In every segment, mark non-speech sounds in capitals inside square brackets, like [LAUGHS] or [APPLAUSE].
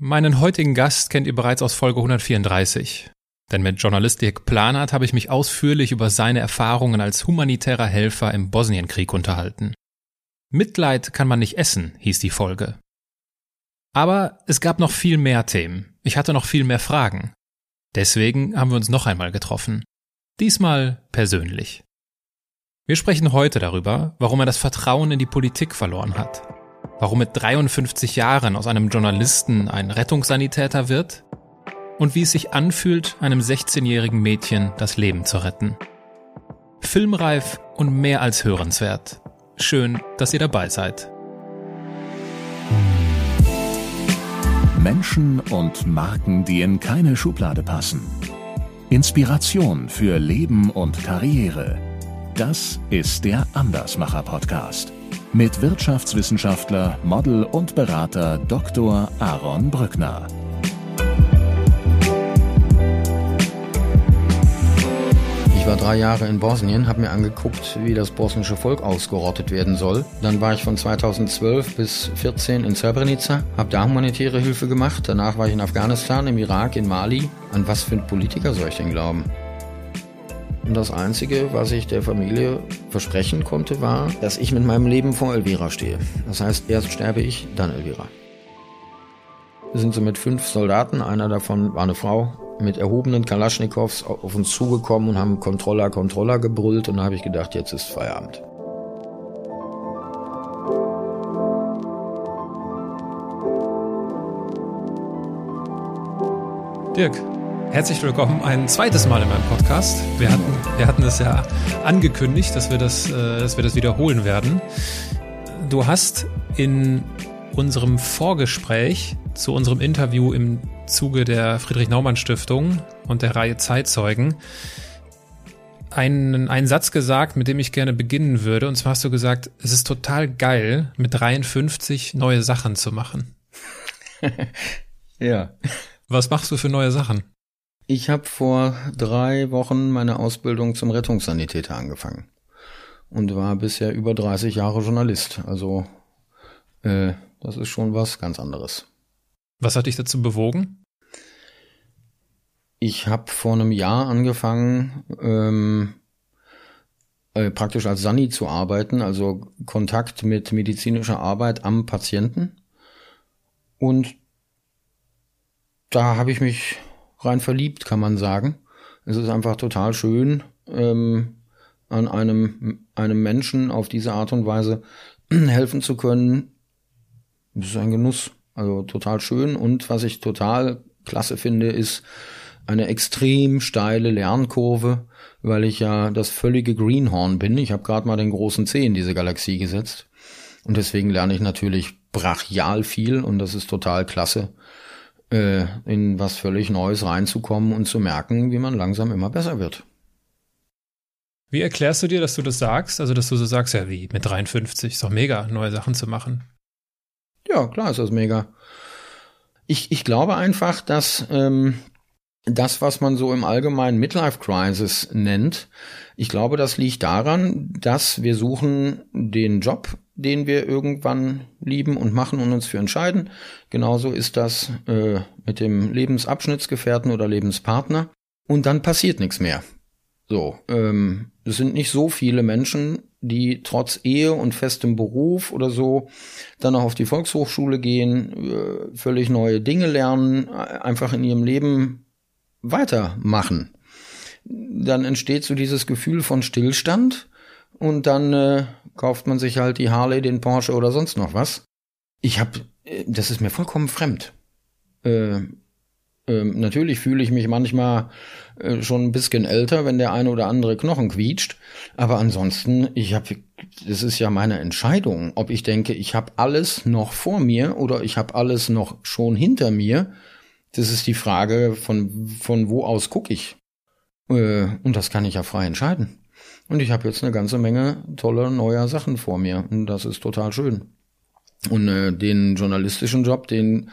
Meinen heutigen Gast kennt ihr bereits aus Folge 134. Denn mit Journalist Dirk Planert habe ich mich ausführlich über seine Erfahrungen als humanitärer Helfer im Bosnienkrieg unterhalten. Mitleid kann man nicht essen, hieß die Folge. Aber es gab noch viel mehr Themen. Ich hatte noch viel mehr Fragen. Deswegen haben wir uns noch einmal getroffen. Diesmal persönlich. Wir sprechen heute darüber, warum er das Vertrauen in die Politik verloren hat warum mit 53 Jahren aus einem Journalisten ein Rettungssanitäter wird und wie es sich anfühlt, einem 16-jährigen Mädchen das Leben zu retten. Filmreif und mehr als hörenswert. Schön, dass ihr dabei seid. Menschen und Marken, die in keine Schublade passen. Inspiration für Leben und Karriere. Das ist der Andersmacher Podcast mit Wirtschaftswissenschaftler, Model und Berater Dr. Aaron Brückner. Ich war drei Jahre in Bosnien, habe mir angeguckt, wie das bosnische Volk ausgerottet werden soll. Dann war ich von 2012 bis 2014 in Srebrenica, habe da humanitäre Hilfe gemacht. Danach war ich in Afghanistan, im Irak, in Mali. An was für ein Politiker soll ich denn glauben? Und das Einzige, was ich der Familie versprechen konnte, war, dass ich mit meinem Leben vor Elvira stehe. Das heißt, erst sterbe ich, dann Elvira. Wir sind so mit fünf Soldaten, einer davon war eine Frau, mit erhobenen Kalaschnikows auf uns zugekommen und haben Controller, Controller gebrüllt und da habe ich gedacht, jetzt ist Feierabend. Dirk, Herzlich willkommen ein zweites Mal in meinem Podcast. Wir hatten, wir hatten es ja angekündigt, dass wir das, äh, dass wir das wiederholen werden. Du hast in unserem Vorgespräch zu unserem Interview im Zuge der Friedrich-Naumann-Stiftung und der Reihe Zeitzeugen einen, einen Satz gesagt, mit dem ich gerne beginnen würde. Und zwar hast du gesagt, es ist total geil, mit 53 neue Sachen zu machen. [LAUGHS] ja. Was machst du für neue Sachen? Ich habe vor drei Wochen meine Ausbildung zum Rettungssanitäter angefangen und war bisher über 30 Jahre Journalist. Also äh, das ist schon was ganz anderes. Was hat dich dazu bewogen? Ich habe vor einem Jahr angefangen, ähm, äh, praktisch als Sani zu arbeiten, also Kontakt mit medizinischer Arbeit am Patienten. Und da habe ich mich rein verliebt, kann man sagen. Es ist einfach total schön, ähm, an einem, einem Menschen auf diese Art und Weise [CLEARS THROAT] helfen zu können. Das ist ein Genuss. Also total schön. Und was ich total klasse finde, ist eine extrem steile Lernkurve, weil ich ja das völlige Greenhorn bin. Ich habe gerade mal den großen C in diese Galaxie gesetzt. Und deswegen lerne ich natürlich brachial viel und das ist total klasse äh, in was völlig Neues reinzukommen und zu merken, wie man langsam immer besser wird. Wie erklärst du dir, dass du das sagst? Also, dass du so sagst, ja, wie mit 53 ist doch mega, neue Sachen zu machen. Ja, klar ist das mega. Ich, ich glaube einfach, dass ähm, das, was man so im allgemeinen Midlife Crisis nennt, ich glaube, das liegt daran, dass wir suchen den Job, den wir irgendwann lieben und machen und uns für entscheiden. Genauso ist das äh, mit dem Lebensabschnittsgefährten oder Lebenspartner. Und dann passiert nichts mehr. So, ähm, es sind nicht so viele Menschen, die trotz Ehe und festem Beruf oder so dann auch auf die Volkshochschule gehen, äh, völlig neue Dinge lernen, einfach in ihrem Leben weitermachen. Dann entsteht so dieses Gefühl von Stillstand und dann äh, kauft man sich halt die Harley, den Porsche oder sonst noch was. Ich habe, äh, das ist mir vollkommen fremd. Äh, äh, natürlich fühle ich mich manchmal äh, schon ein bisschen älter, wenn der eine oder andere Knochen quietscht. Aber ansonsten, ich habe, das ist ja meine Entscheidung, ob ich denke, ich habe alles noch vor mir oder ich habe alles noch schon hinter mir. Das ist die Frage, von, von wo aus gucke ich. Äh, und das kann ich ja frei entscheiden. Und ich habe jetzt eine ganze Menge toller neuer Sachen vor mir. Und das ist total schön. Und äh, den journalistischen Job, den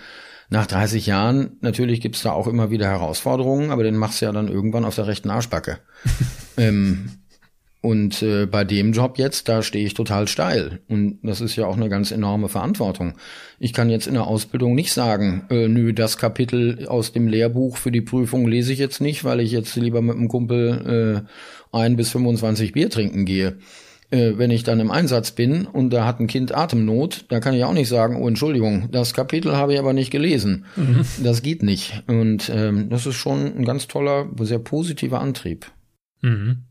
nach 30 Jahren, natürlich gibt's da auch immer wieder Herausforderungen, aber den machst du ja dann irgendwann auf der rechten Arschbacke. [LAUGHS] ähm, Und äh, bei dem Job jetzt, da stehe ich total steil. Und das ist ja auch eine ganz enorme Verantwortung. Ich kann jetzt in der Ausbildung nicht sagen, äh, nö, das Kapitel aus dem Lehrbuch für die Prüfung lese ich jetzt nicht, weil ich jetzt lieber mit einem Kumpel äh, ein bis 25 Bier trinken gehe. Äh, wenn ich dann im Einsatz bin und da hat ein Kind Atemnot, da kann ich auch nicht sagen, oh Entschuldigung, das Kapitel habe ich aber nicht gelesen. Mhm. Das geht nicht. Und ähm, das ist schon ein ganz toller, sehr positiver Antrieb. Mhm.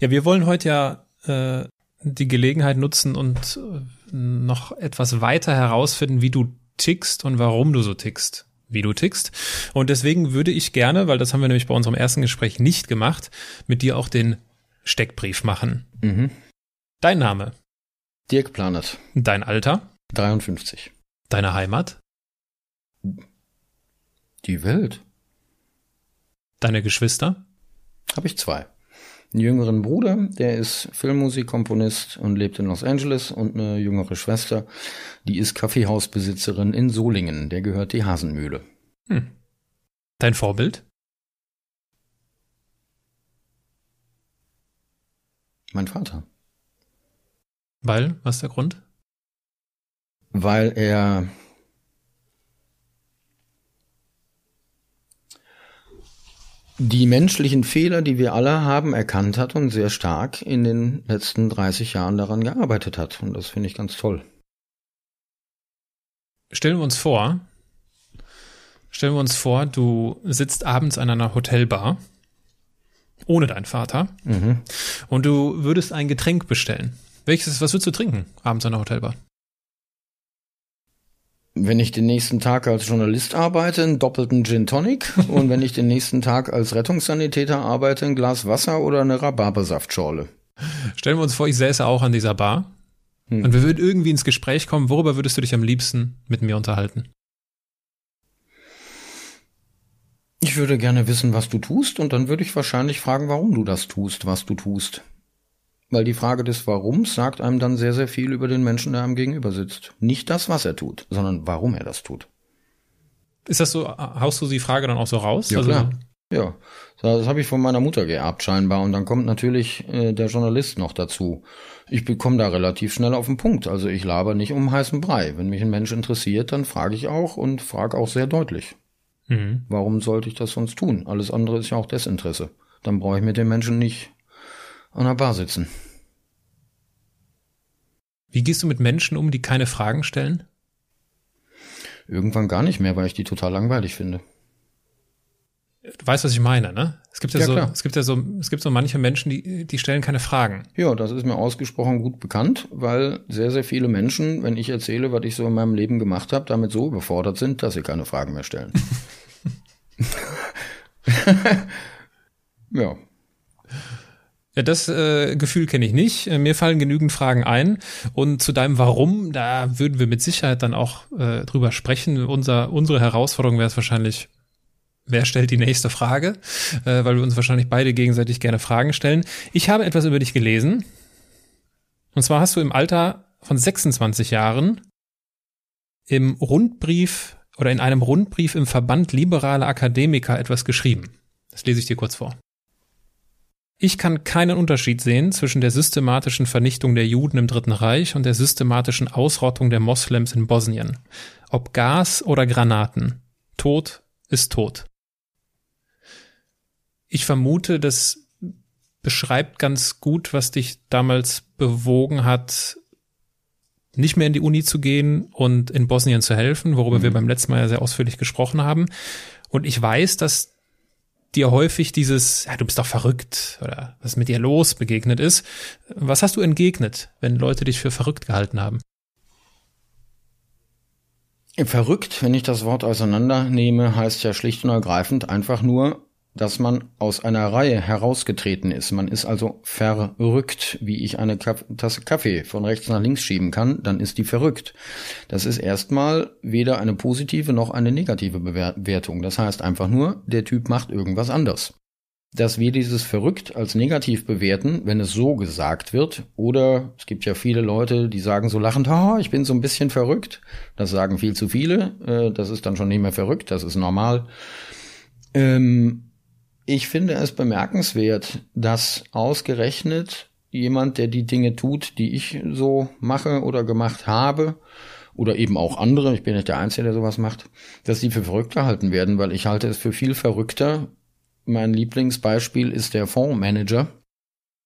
Ja, wir wollen heute ja äh, die Gelegenheit nutzen und äh, noch etwas weiter herausfinden, wie du tickst und warum du so tickst, wie du tickst. Und deswegen würde ich gerne, weil das haben wir nämlich bei unserem ersten Gespräch nicht gemacht, mit dir auch den Steckbrief machen. Mhm. Dein Name? Dirk Planet. Dein Alter? 53. Deine Heimat? Die Welt. Deine Geschwister? Habe ich zwei einen jüngeren Bruder, der ist Filmmusikkomponist und lebt in Los Angeles und eine jüngere Schwester, die ist Kaffeehausbesitzerin in Solingen, der gehört die Hasenmühle. Hm. Dein Vorbild? Mein Vater. Weil, was ist der Grund? Weil er die menschlichen Fehler, die wir alle haben, erkannt hat und sehr stark in den letzten 30 Jahren daran gearbeitet hat. Und das finde ich ganz toll. Stellen wir uns vor, stellen wir uns vor, du sitzt abends an einer Hotelbar ohne deinen Vater mhm. und du würdest ein Getränk bestellen. Welches, was würdest du trinken abends an der Hotelbar? wenn ich den nächsten Tag als Journalist arbeite, einen doppelten Gin Tonic und wenn ich den nächsten Tag als Rettungssanitäter arbeite, ein Glas Wasser oder eine Rhabarbersaftschorle. Stellen wir uns vor, ich säße auch an dieser Bar hm. und wir würden irgendwie ins Gespräch kommen. Worüber würdest du dich am liebsten mit mir unterhalten? Ich würde gerne wissen, was du tust und dann würde ich wahrscheinlich fragen, warum du das tust, was du tust. Weil die Frage des Warums sagt einem dann sehr, sehr viel über den Menschen, der einem gegenüber sitzt. Nicht das, was er tut, sondern warum er das tut. Ist das so, haust du die Frage dann auch so raus? Ja, also, klar. Ja, das habe ich von meiner Mutter geerbt scheinbar und dann kommt natürlich äh, der Journalist noch dazu. Ich bekomme da relativ schnell auf den Punkt, also ich laber nicht um heißen Brei. Wenn mich ein Mensch interessiert, dann frage ich auch und frage auch sehr deutlich. Mhm. Warum sollte ich das sonst tun? Alles andere ist ja auch Desinteresse. Dann brauche ich mit dem Menschen nicht an der Bar sitzen. Wie gehst du mit Menschen um, die keine Fragen stellen? Irgendwann gar nicht mehr, weil ich die total langweilig finde. Du weißt, was ich meine, ne? Es gibt ja, ja so, klar. es gibt ja so, es gibt so manche Menschen, die, die stellen keine Fragen. Ja, das ist mir ausgesprochen gut bekannt, weil sehr, sehr viele Menschen, wenn ich erzähle, was ich so in meinem Leben gemacht habe, damit so überfordert sind, dass sie keine Fragen mehr stellen. [LAUGHS] ja. Ja, das äh, Gefühl kenne ich nicht. Äh, mir fallen genügend Fragen ein. Und zu deinem Warum, da würden wir mit Sicherheit dann auch äh, drüber sprechen. Unser, unsere Herausforderung wäre es wahrscheinlich, wer stellt die nächste Frage? Äh, weil wir uns wahrscheinlich beide gegenseitig gerne Fragen stellen. Ich habe etwas über dich gelesen. Und zwar hast du im Alter von 26 Jahren im Rundbrief oder in einem Rundbrief im Verband Liberale Akademiker etwas geschrieben. Das lese ich dir kurz vor. Ich kann keinen Unterschied sehen zwischen der systematischen Vernichtung der Juden im Dritten Reich und der systematischen Ausrottung der Moslems in Bosnien. Ob Gas oder Granaten. Tod ist tot. Ich vermute, das beschreibt ganz gut, was dich damals bewogen hat, nicht mehr in die Uni zu gehen und in Bosnien zu helfen, worüber mhm. wir beim letzten Mal ja sehr ausführlich gesprochen haben. Und ich weiß, dass dir häufig dieses, ja, du bist doch verrückt oder was mit dir los begegnet ist. Was hast du entgegnet, wenn Leute dich für verrückt gehalten haben? Verrückt, wenn ich das Wort auseinandernehme, heißt ja schlicht und ergreifend einfach nur, dass man aus einer Reihe herausgetreten ist. Man ist also verrückt, wie ich eine Tasse Kaffee von rechts nach links schieben kann, dann ist die verrückt. Das ist erstmal weder eine positive noch eine negative Bewertung. Das heißt einfach nur, der Typ macht irgendwas anders. Dass wir dieses verrückt als negativ bewerten, wenn es so gesagt wird, oder es gibt ja viele Leute, die sagen so lachend, oh, ich bin so ein bisschen verrückt. Das sagen viel zu viele. Äh, das ist dann schon nicht mehr verrückt, das ist normal. Ähm, ich finde es bemerkenswert, dass ausgerechnet jemand, der die Dinge tut, die ich so mache oder gemacht habe, oder eben auch andere, ich bin nicht der Einzige, der sowas macht, dass die für verrückter halten werden, weil ich halte es für viel verrückter. Mein Lieblingsbeispiel ist der Fondsmanager,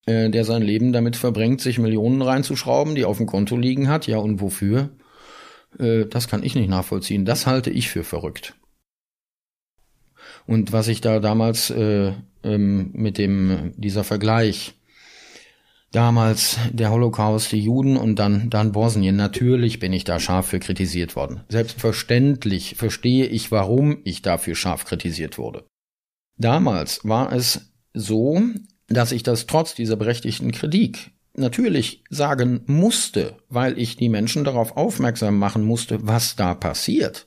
äh, der sein Leben damit verbringt, sich Millionen reinzuschrauben, die auf dem Konto liegen hat. Ja, und wofür? Äh, das kann ich nicht nachvollziehen. Das halte ich für verrückt. Und was ich da damals äh, ähm, mit dem dieser Vergleich damals der Holocaust, die Juden und dann, dann Bosnien. Natürlich bin ich da scharf für kritisiert worden. Selbstverständlich verstehe ich, warum ich dafür scharf kritisiert wurde. Damals war es so, dass ich das trotz dieser berechtigten Kritik natürlich sagen musste, weil ich die Menschen darauf aufmerksam machen musste, was da passiert.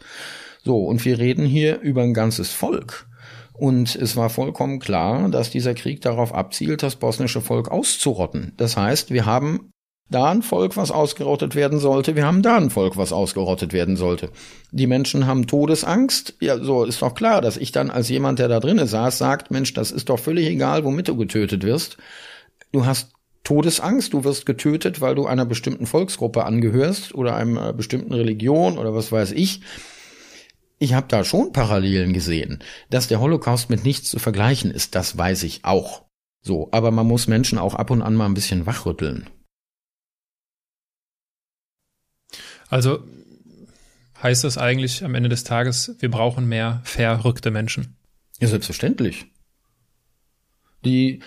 So, und wir reden hier über ein ganzes Volk. Und es war vollkommen klar, dass dieser Krieg darauf abzielt, das bosnische Volk auszurotten. Das heißt, wir haben da ein Volk, was ausgerottet werden sollte, wir haben da ein Volk, was ausgerottet werden sollte. Die Menschen haben Todesangst. Ja, so ist doch klar, dass ich dann als jemand, der da drinnen saß, sagt, Mensch, das ist doch völlig egal, womit du getötet wirst. Du hast Todesangst, du wirst getötet, weil du einer bestimmten Volksgruppe angehörst oder einer bestimmten Religion oder was weiß ich ich habe da schon Parallelen gesehen. Dass der Holocaust mit nichts zu vergleichen ist, das weiß ich auch. So, aber man muss Menschen auch ab und an mal ein bisschen wachrütteln. Also heißt das eigentlich am Ende des Tages, wir brauchen mehr verrückte Menschen? Ja, selbstverständlich. Die,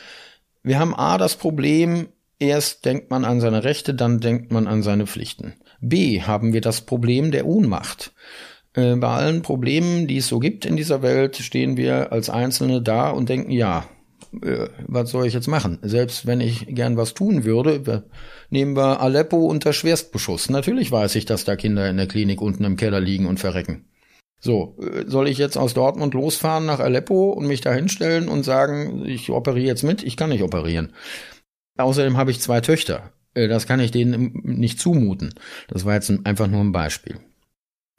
wir haben A das Problem, erst denkt man an seine Rechte, dann denkt man an seine Pflichten. B haben wir das Problem der Ohnmacht. Äh, bei allen Problemen, die es so gibt in dieser Welt, stehen wir als Einzelne da und denken, ja, äh, was soll ich jetzt machen? Selbst wenn ich gern was tun würde, nehmen wir Aleppo unter Schwerstbeschuss. Natürlich weiß ich, dass da Kinder in der Klinik unten im Keller liegen und verrecken. So, äh, soll ich jetzt aus Dortmund losfahren nach Aleppo und mich da hinstellen und sagen, ich operiere jetzt mit? Ich kann nicht operieren. Außerdem habe ich zwei Töchter. Das kann ich denen nicht zumuten. Das war jetzt einfach nur ein Beispiel.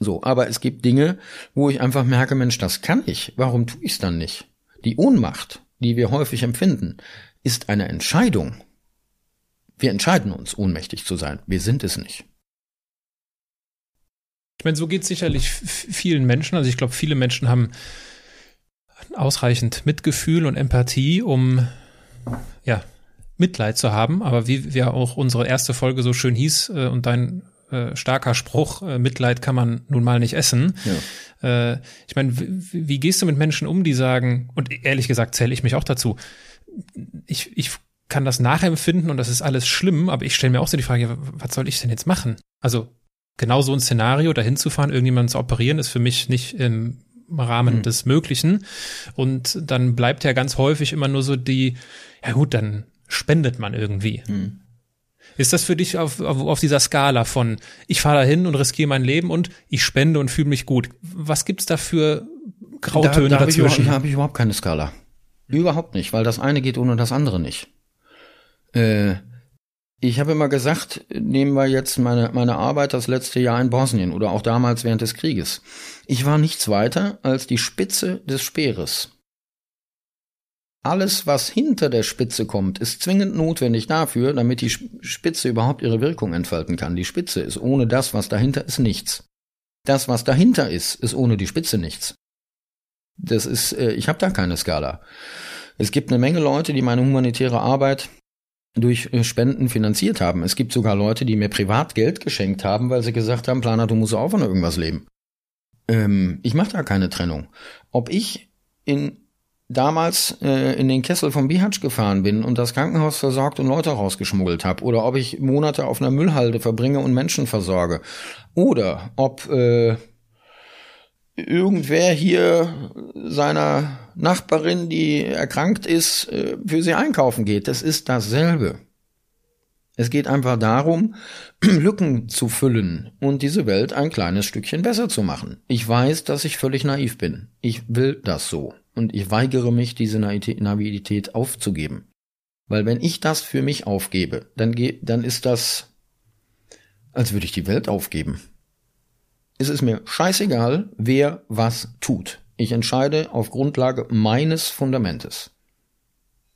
So, aber es gibt Dinge, wo ich einfach merke, Mensch, das kann ich. Warum tue ich es dann nicht? Die Ohnmacht, die wir häufig empfinden, ist eine Entscheidung. Wir entscheiden uns, ohnmächtig zu sein. Wir sind es nicht. Ich meine, so geht es sicherlich vielen Menschen. Also ich glaube, viele Menschen haben ausreichend Mitgefühl und Empathie, um ja Mitleid zu haben. Aber wie wir auch unsere erste Folge so schön hieß äh, und dein äh, starker Spruch, äh, Mitleid kann man nun mal nicht essen. Ja. Äh, ich meine, wie gehst du mit Menschen um, die sagen, und ehrlich gesagt zähle ich mich auch dazu, ich, ich kann das nachempfinden und das ist alles schlimm, aber ich stelle mir auch so die Frage, was soll ich denn jetzt machen? Also genau so ein Szenario, dahin zu fahren, irgendjemanden zu operieren, ist für mich nicht im Rahmen mhm. des Möglichen. Und dann bleibt ja ganz häufig immer nur so die, ja gut, dann spendet man irgendwie. Mhm. Ist das für dich auf, auf, auf dieser Skala von ich fahre da hin und riskiere mein Leben und ich spende und fühle mich gut? Was gibt's da für Grautöne da, da dazwischen? Da habe ich überhaupt keine Skala. Überhaupt nicht, weil das eine geht ohne das andere nicht. Äh, ich habe immer gesagt, nehmen wir jetzt meine, meine Arbeit das letzte Jahr in Bosnien oder auch damals während des Krieges. Ich war nichts weiter als die Spitze des Speeres. Alles, was hinter der Spitze kommt, ist zwingend notwendig dafür, damit die Spitze überhaupt ihre Wirkung entfalten kann. Die Spitze ist ohne das, was dahinter ist, nichts. Das, was dahinter ist, ist ohne die Spitze nichts. Das ist, äh, ich habe da keine Skala. Es gibt eine Menge Leute, die meine humanitäre Arbeit durch äh, Spenden finanziert haben. Es gibt sogar Leute, die mir privat Geld geschenkt haben, weil sie gesagt haben, Planer, du musst auch von irgendwas leben. Ähm, ich mache da keine Trennung. Ob ich in damals äh, in den Kessel vom Bihatsch gefahren bin und das Krankenhaus versorgt und Leute rausgeschmuggelt habe oder ob ich Monate auf einer Müllhalde verbringe und Menschen versorge oder ob äh, irgendwer hier seiner Nachbarin, die erkrankt ist, äh, für sie einkaufen geht. Das ist dasselbe. Es geht einfach darum, [CLEARS THROAT] Lücken zu füllen und diese Welt ein kleines Stückchen besser zu machen. Ich weiß, dass ich völlig naiv bin. Ich will das so und ich weigere mich, diese Naivität aufzugeben. Weil wenn ich das für mich aufgebe, dann, dann ist das, als würde ich die Welt aufgeben. Es ist mir scheißegal, wer was tut. Ich entscheide auf Grundlage meines Fundamentes.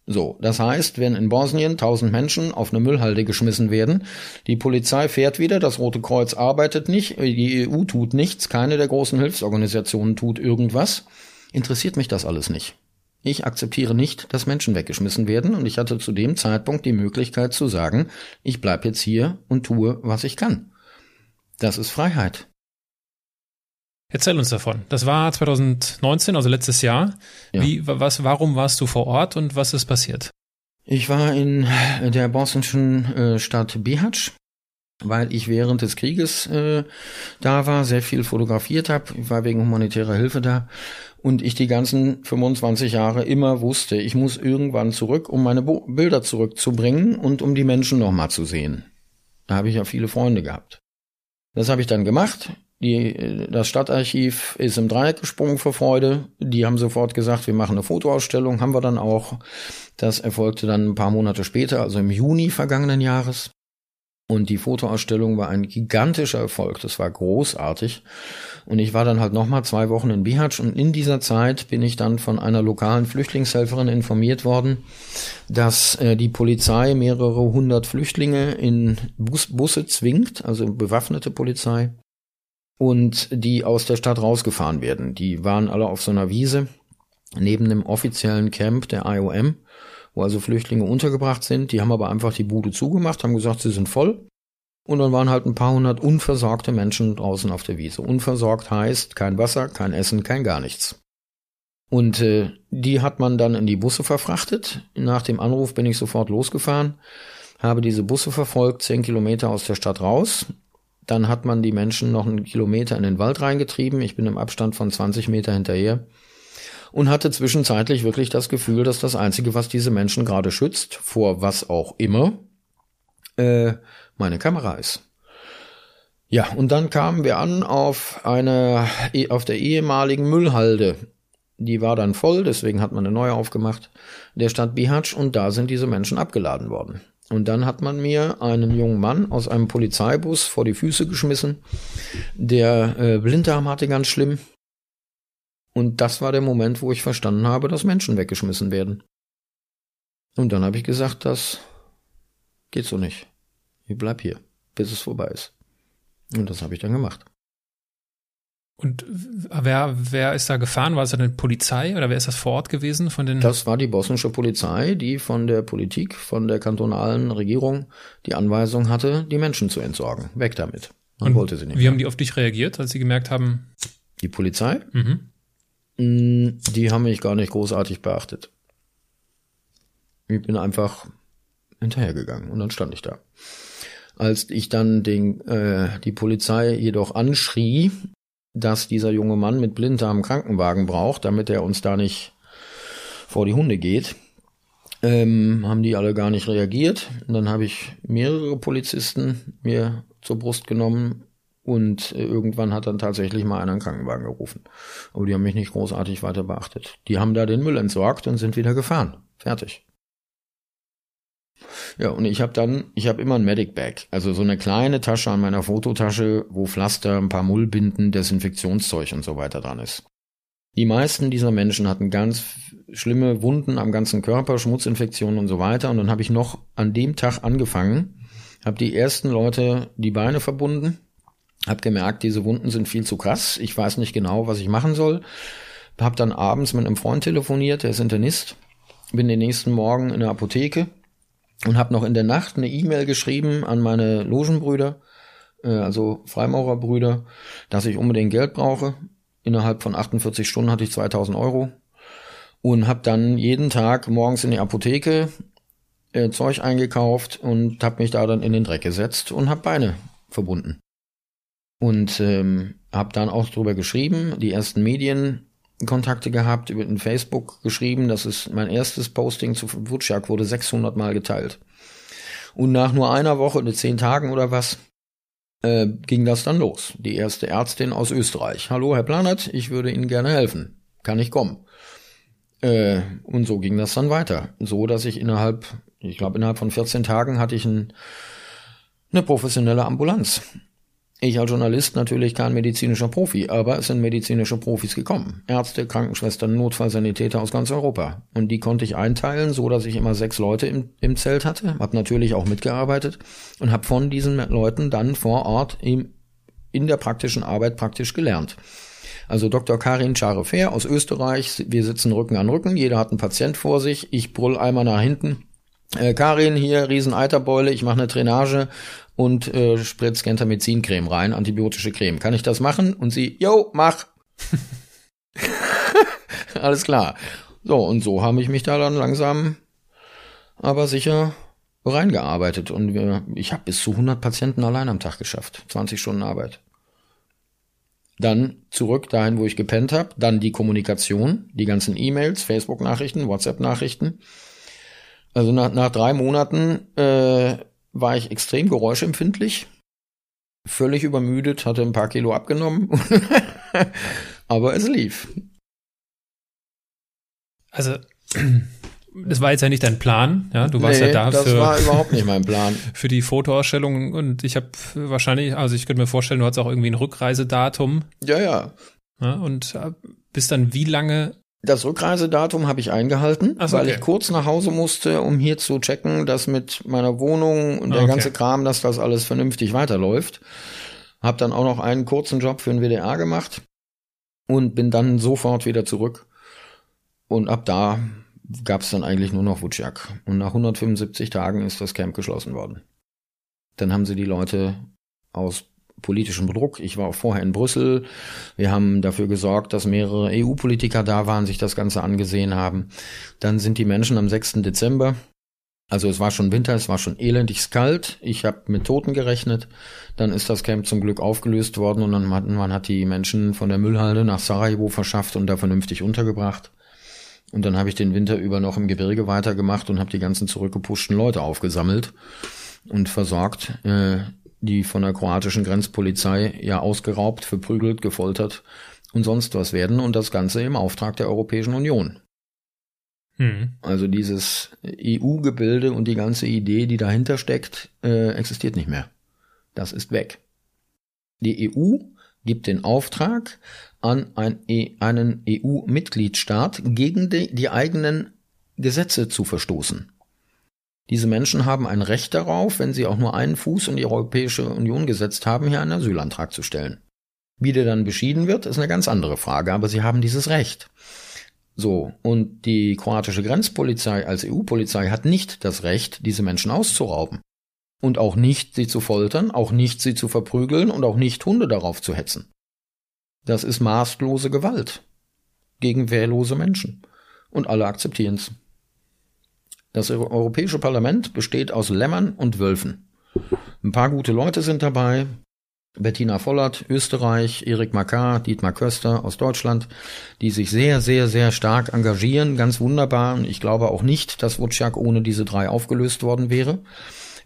So, das heißt, wenn in Bosnien tausend Menschen auf eine Müllhalde geschmissen werden, die Polizei fährt wieder, das Rote Kreuz arbeitet nicht, die EU tut nichts, keine der großen Hilfsorganisationen tut irgendwas, interessiert mich das alles nicht. Ich akzeptiere nicht, dass Menschen weggeschmissen werden und ich hatte zu dem Zeitpunkt die Möglichkeit zu sagen, ich bleib jetzt hier und tue, was ich kann. Das ist Freiheit. Erzähl uns davon. Das war 2019, also letztes Jahr. Ja. Wie, was, warum warst du vor Ort und was ist passiert? Ich war in der bosnischen äh, Stadt Bihać, weil ich während des Krieges äh, da war, sehr viel fotografiert habe. Ich war wegen humanitärer Hilfe da und ich die ganzen 25 Jahre immer wusste, ich muss irgendwann zurück, um meine Bo Bilder zurückzubringen und um die Menschen nochmal zu sehen. Da habe ich ja viele Freunde gehabt. Das habe ich dann gemacht. Die, das Stadtarchiv ist im Dreieck gesprungen vor Freude. Die haben sofort gesagt, wir machen eine Fotoausstellung. Haben wir dann auch. Das erfolgte dann ein paar Monate später, also im Juni vergangenen Jahres. Und die Fotoausstellung war ein gigantischer Erfolg. Das war großartig. Und ich war dann halt nochmal zwei Wochen in Bihać und in dieser Zeit bin ich dann von einer lokalen Flüchtlingshelferin informiert worden, dass äh, die Polizei mehrere hundert Flüchtlinge in Bus Busse zwingt, also bewaffnete Polizei, und die aus der Stadt rausgefahren werden. Die waren alle auf so einer Wiese neben dem offiziellen Camp der IOM, wo also Flüchtlinge untergebracht sind. Die haben aber einfach die Bude zugemacht, haben gesagt, sie sind voll. Und dann waren halt ein paar hundert unversorgte Menschen draußen auf der Wiese. Unversorgt heißt kein Wasser, kein Essen, kein gar nichts. Und äh, die hat man dann in die Busse verfrachtet. Nach dem Anruf bin ich sofort losgefahren, habe diese Busse verfolgt, zehn Kilometer aus der Stadt raus, dann hat man die Menschen noch einen Kilometer in den Wald reingetrieben. Ich bin im Abstand von 20 Meter hinterher und hatte zwischenzeitlich wirklich das Gefühl, dass das Einzige, was diese Menschen gerade schützt, vor was auch immer, äh, meine Kamera ist. Ja, und dann kamen wir an auf eine, auf der ehemaligen Müllhalde. Die war dann voll, deswegen hat man eine neue aufgemacht, der Stadt Bihać, und da sind diese Menschen abgeladen worden. Und dann hat man mir einen jungen Mann aus einem Polizeibus vor die Füße geschmissen. Der äh, Blinddarm hatte ganz schlimm. Und das war der Moment, wo ich verstanden habe, dass Menschen weggeschmissen werden. Und dann habe ich gesagt, das geht so nicht. Ich bleib hier, bis es vorbei ist. Und das habe ich dann gemacht. Und wer, wer ist da gefahren? War es eine Polizei oder wer ist das vor Ort gewesen von den? Das war die bosnische Polizei, die von der Politik, von der kantonalen Regierung die Anweisung hatte, die Menschen zu entsorgen. Weg damit. Man Und wollte sie nicht. Wie haben die auf dich reagiert, als sie gemerkt haben? Die Polizei? Mhm. Mm, die haben mich gar nicht großartig beachtet. Ich bin einfach hinterhergegangen und dann stand ich da. Als ich dann den, äh, die Polizei jedoch anschrie, dass dieser junge Mann mit Blinddarm Krankenwagen braucht, damit er uns da nicht vor die Hunde geht. Ähm, haben die alle gar nicht reagiert. Und dann habe ich mehrere Polizisten mir zur Brust genommen und äh, irgendwann hat dann tatsächlich mal einer einen Krankenwagen gerufen. Aber die haben mich nicht großartig weiter beachtet. Die haben da den Müll entsorgt und sind wieder gefahren. Fertig. Ja, und ich habe dann, ich habe immer ein Medic Bag, also so eine kleine Tasche an meiner Fototasche, wo Pflaster, ein paar Mullbinden, Desinfektionszeug und so weiter dran ist. Die meisten dieser Menschen hatten ganz schlimme Wunden am ganzen Körper, Schmutzinfektionen und so weiter. Und dann habe ich noch an dem Tag angefangen, habe die ersten Leute die Beine verbunden, habe gemerkt, diese Wunden sind viel zu krass. Ich weiß nicht genau, was ich machen soll. Habe dann abends mit einem Freund telefoniert, der ist Internist. Bin den nächsten Morgen in der Apotheke, und habe noch in der Nacht eine E-Mail geschrieben an meine Logenbrüder, äh, also Freimaurerbrüder, dass ich unbedingt Geld brauche. Innerhalb von 48 Stunden hatte ich 2000 Euro und habe dann jeden Tag morgens in die Apotheke äh, Zeug eingekauft und habe mich da dann in den Dreck gesetzt und habe Beine verbunden. Und ähm, habe dann auch drüber geschrieben, die ersten Medien Kontakte gehabt, über den Facebook geschrieben. Das ist mein erstes Posting zu Wutschak, wurde 600 Mal geteilt. Und nach nur einer Woche, oder zehn Tagen oder was, äh, ging das dann los. Die erste Ärztin aus Österreich. Hallo, Herr Planert, ich würde Ihnen gerne helfen. Kann ich kommen? Äh, und so ging das dann weiter. So, dass ich innerhalb, ich glaube, innerhalb von 14 Tagen hatte ich ein, eine professionelle Ambulanz Ich als Journalist natürlich kein medizinischer Profi, aber es sind medizinische Profis gekommen. Ärzte, Krankenschwestern, Notfallsanitäter aus ganz Europa. Und die konnte ich einteilen, so dass ich immer sechs Leute im, im Zelt hatte, habe natürlich auch mitgearbeitet und habe von diesen Leuten dann vor Ort im, in der praktischen Arbeit praktisch gelernt. Also Dr. Karin Charefer aus Österreich, wir sitzen Rücken an Rücken, jeder hat einen Patient vor sich, ich brüll einmal nach hinten. Äh, Karin, hier, Rieseneiterbeule, ich mache eine Drainage und äh, spritz Gentamicin-Creme rein, antibiotische Creme. Kann ich das machen? Und sie, yo, mach. [LAUGHS] Alles klar. So, und so habe ich mich da dann langsam, aber sicher reingearbeitet. Und wir, ich habe bis zu 100 Patienten allein am Tag geschafft. 20 Stunden Arbeit. Dann zurück dahin, wo ich gepennt habe. Dann die Kommunikation, die ganzen E-Mails, Facebook-Nachrichten, WhatsApp-Nachrichten. Also nach, nach drei Monaten äh, war ich extrem geräuschempfindlich, völlig übermüdet, hatte ein paar Kilo abgenommen, [LAUGHS] aber es lief. Also, [CLEARS THROAT] das war jetzt ja nicht dein Plan, ja? Du warst nee, ja da das für, war überhaupt nicht mein Plan. [LAUGHS] für die Fotoausstellung und ich habe wahrscheinlich, also ich könnte mir vorstellen, du hast auch irgendwie ein Rückreisedatum. Ja, ja. ja und äh, bist dann wie lange das Rückreisedatum habe ich eingehalten, so, weil okay. ich kurz nach Hause musste, um hier zu checken, dass mit meiner Wohnung und der Okay. ganze Kram, dass das alles vernünftig weiterläuft. Hab dann auch noch einen kurzen Job für den WDR gemacht und bin dann sofort wieder zurück. Und ab da gab es dann eigentlich nur noch Wutschiak. Und nach 175 Tagen ist das Camp geschlossen worden. Dann haben sie die Leute aus politischem Druck. Ich war auch vorher in Brüssel. Wir haben dafür gesorgt, dass mehrere EU-Politiker da waren, sich das Ganze angesehen haben. Dann sind die Menschen am 6. Dezember, also es war schon Winter, es war schon elendig kalt. Ich habe mit Toten gerechnet. Dann ist das Camp zum Glück aufgelöst worden und dann hat man hat die Menschen von der Müllhalde nach Sarajevo verschafft und da vernünftig untergebracht. Und dann habe ich den Winter über noch im Gebirge weitergemacht und habe die ganzen zurückgepuschten Leute aufgesammelt und versorgt, äh, die von der kroatischen Grenzpolizei ja ausgeraubt, verprügelt, gefoltert und sonst was werden und das Ganze im Auftrag der Europäischen Union. hm, Also dieses EU-Gebilde und die ganze Idee, die dahinter steckt, äh, existiert nicht mehr. Das ist weg. Die EU gibt den Auftrag an ein, E- einen EU-Mitgliedstaat, gegen die, die eigenen Gesetze zu verstoßen. Diese Menschen haben ein Recht darauf, wenn sie auch nur einen Fuß in die Europäische Union gesetzt haben, hier einen Asylantrag zu stellen. Wie der dann beschieden wird, ist eine ganz andere Frage, aber sie haben dieses Recht. So, und die kroatische Grenzpolizei als EU-Polizei hat nicht das Recht, diese Menschen auszurauben. Und auch nicht, sie zu foltern, auch nicht, sie zu verprügeln und auch nicht, Hunde darauf zu hetzen. Das ist maßlose Gewalt gegen wehrlose Menschen. Und alle akzeptieren's. Das Eu- Europäische Parlament besteht aus Lämmern und Wölfen. Ein paar gute Leute sind dabei. Bettina Vollert, Österreich, Erik Makar, Dietmar Köster aus Deutschland, die sich sehr, sehr, sehr stark engagieren, ganz wunderbar. Und ich glaube auch nicht, dass Wutschiak ohne diese drei aufgelöst worden wäre,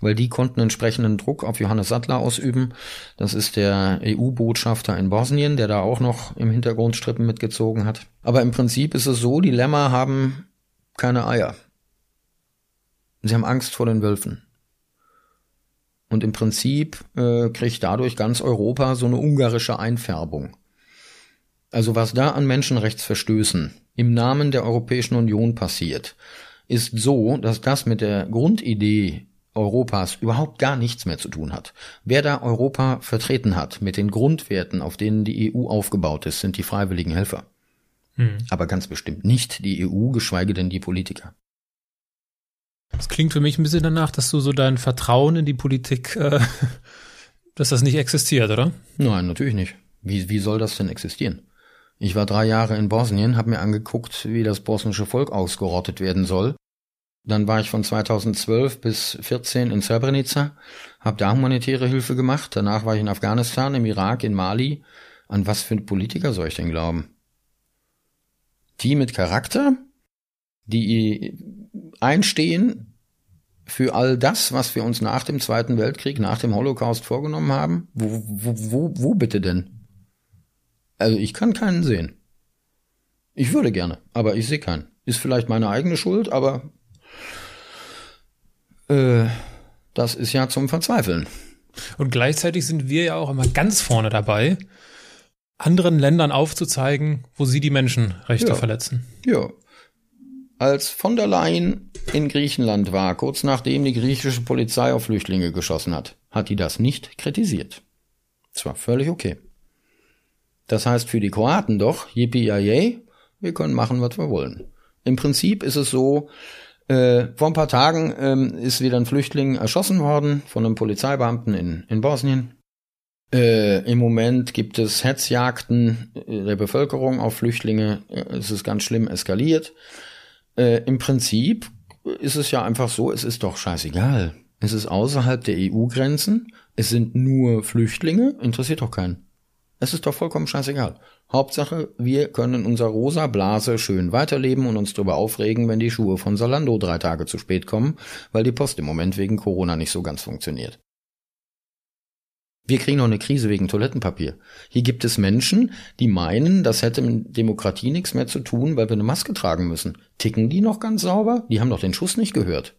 weil die konnten entsprechenden Druck auf Johannes Sattler ausüben. Das ist der EU-Botschafter in Bosnien, der da auch noch im Hintergrund Strippen mitgezogen hat. Aber im Prinzip ist es so, die Lämmer haben keine Eier. Sie haben Angst vor den Wölfen. Und im Prinzip äh, kriegt dadurch ganz Europa so eine ungarische Einfärbung. Also was da an Menschenrechtsverstößen im Namen der Europäischen Union passiert, ist so, dass das mit der Grundidee Europas überhaupt gar nichts mehr zu tun hat. Wer da Europa vertreten hat mit den Grundwerten, auf denen die EU aufgebaut ist, sind die freiwilligen Helfer. hm. Aber ganz bestimmt nicht die EU, geschweige denn die Politiker. Das klingt für mich ein bisschen danach, dass du so dein Vertrauen in die Politik, äh, [LAUGHS] dass das nicht existiert, oder? Nein, natürlich nicht. Wie, wie soll das denn existieren? Ich war drei Jahre in Bosnien, habe mir angeguckt, wie das bosnische Volk ausgerottet werden soll. Dann war ich von 2012 bis 14 in Srebrenica, habe da humanitäre Hilfe gemacht. Danach war ich in Afghanistan, im Irak, in Mali. An was für Politiker soll ich denn glauben? Die mit Charakter, die einstehen für all das, was wir uns nach dem Zweiten Weltkrieg, nach dem Holocaust vorgenommen haben? Wo, wo, wo, wo bitte denn? Also ich kann keinen sehen. Ich würde gerne, aber ich sehe keinen. Ist vielleicht meine eigene Schuld, aber äh, das ist ja zum Verzweifeln. Und gleichzeitig sind wir ja auch immer ganz vorne dabei, anderen Ländern aufzuzeigen, wo sie die Menschenrechte Ja. verletzen. Ja. Als von der Leyen in Griechenland war, kurz nachdem die griechische Polizei auf Flüchtlinge geschossen hat, hat die das nicht kritisiert. Das war völlig okay. Das heißt für die Kroaten doch, yippie yay, wir können machen, was wir wollen. Im Prinzip ist es so, äh, vor ein paar Tagen ähm, ist wieder ein Flüchtling erschossen worden von einem Polizeibeamten in, in Bosnien. Äh, Im Moment gibt es Hetzjagden äh, der Bevölkerung auf Flüchtlinge. Äh, Es ist ganz schlimm eskaliert. Äh, Im Prinzip ist es ja einfach so, es ist doch scheißegal. Es ist außerhalb der EU-Grenzen. Es sind nur Flüchtlinge. Interessiert doch keinen. Es ist doch vollkommen scheißegal. Hauptsache, wir können in unserer rosa Blase schön weiterleben und uns darüber aufregen, wenn die Schuhe von Salando drei Tage zu spät kommen, weil die Post im Moment wegen Corona nicht so ganz funktioniert. Wir kriegen noch eine Krise wegen Toilettenpapier. Hier gibt es Menschen, die meinen, das hätte mit Demokratie nichts mehr zu tun, weil wir eine Maske tragen müssen. Ticken die noch ganz sauber? Die haben doch den Schuss nicht gehört.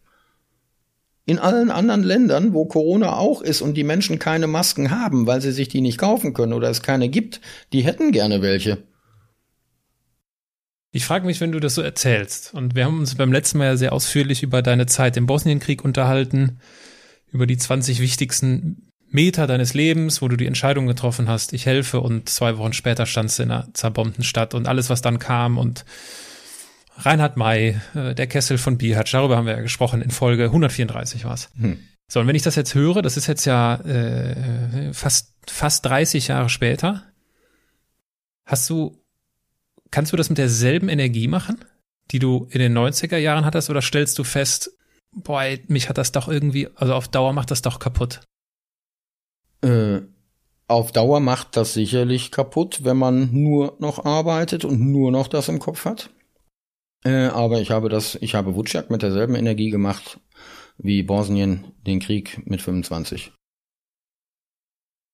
In allen anderen Ländern, wo Corona auch ist und die Menschen keine Masken haben, weil sie sich die nicht kaufen können oder es keine gibt, die hätten gerne welche. Ich frage mich, wenn du das so erzählst, und wir haben uns beim letzten Mal ja sehr ausführlich über deine Zeit im Bosnienkrieg unterhalten, über die 20 wichtigsten Meter deines Lebens, wo du die Entscheidung getroffen hast, ich helfe, und zwei Wochen später standst du in einer zerbombten Stadt und alles, was dann kam und Reinhard May, äh, der Kessel von Bihatsch, darüber haben wir ja gesprochen, in Folge 134 war's. Hm. So, und wenn ich das jetzt höre, das ist jetzt ja äh, fast, fast 30 Jahre später, hast du, kannst du das mit derselben Energie machen, die du in den 90er Jahren hattest, oder stellst du fest, boah, mich hat das doch irgendwie, also auf Dauer macht das doch kaputt? Äh, auf Dauer macht das sicherlich kaputt, wenn man nur noch arbeitet und nur noch das im Kopf hat. Äh, aber ich habe das, ich habe Wutschak mit derselben Energie gemacht wie Bosnien den Krieg mit 25.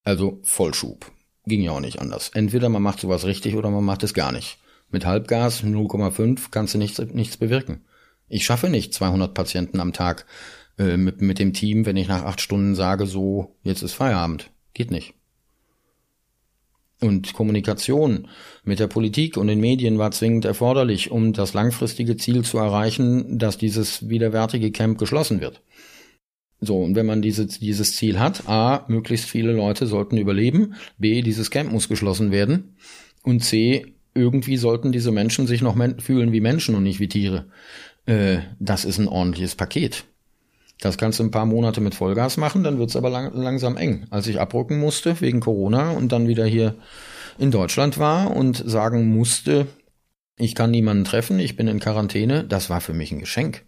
Also Vollschub. Ging ja auch nicht anders. Entweder man macht sowas richtig oder man macht es gar nicht. Mit Halbgas 0,5 kannst du nichts, nichts bewirken. Ich schaffe nicht 200 Patienten am Tag äh, mit, mit dem Team, wenn ich nach acht Stunden sage, so, jetzt ist Feierabend. Geht nicht. Und Kommunikation mit der Politik und den Medien war zwingend erforderlich, um das langfristige Ziel zu erreichen, dass dieses widerwärtige Camp geschlossen wird. So, und wenn man diese, dieses Ziel hat, A, möglichst viele Leute sollten überleben, B, dieses Camp muss geschlossen werden und C, irgendwie sollten diese Menschen sich noch men fühlen wie Menschen und nicht wie Tiere. Äh, das ist ein ordentliches Paket. Das kannst du ein paar Monate mit Vollgas machen, dann wird's aber lang, langsam eng. Als ich abrücken musste wegen Corona und dann wieder hier in Deutschland war und sagen musste, ich kann niemanden treffen, ich bin in Quarantäne, das war für mich ein Geschenk.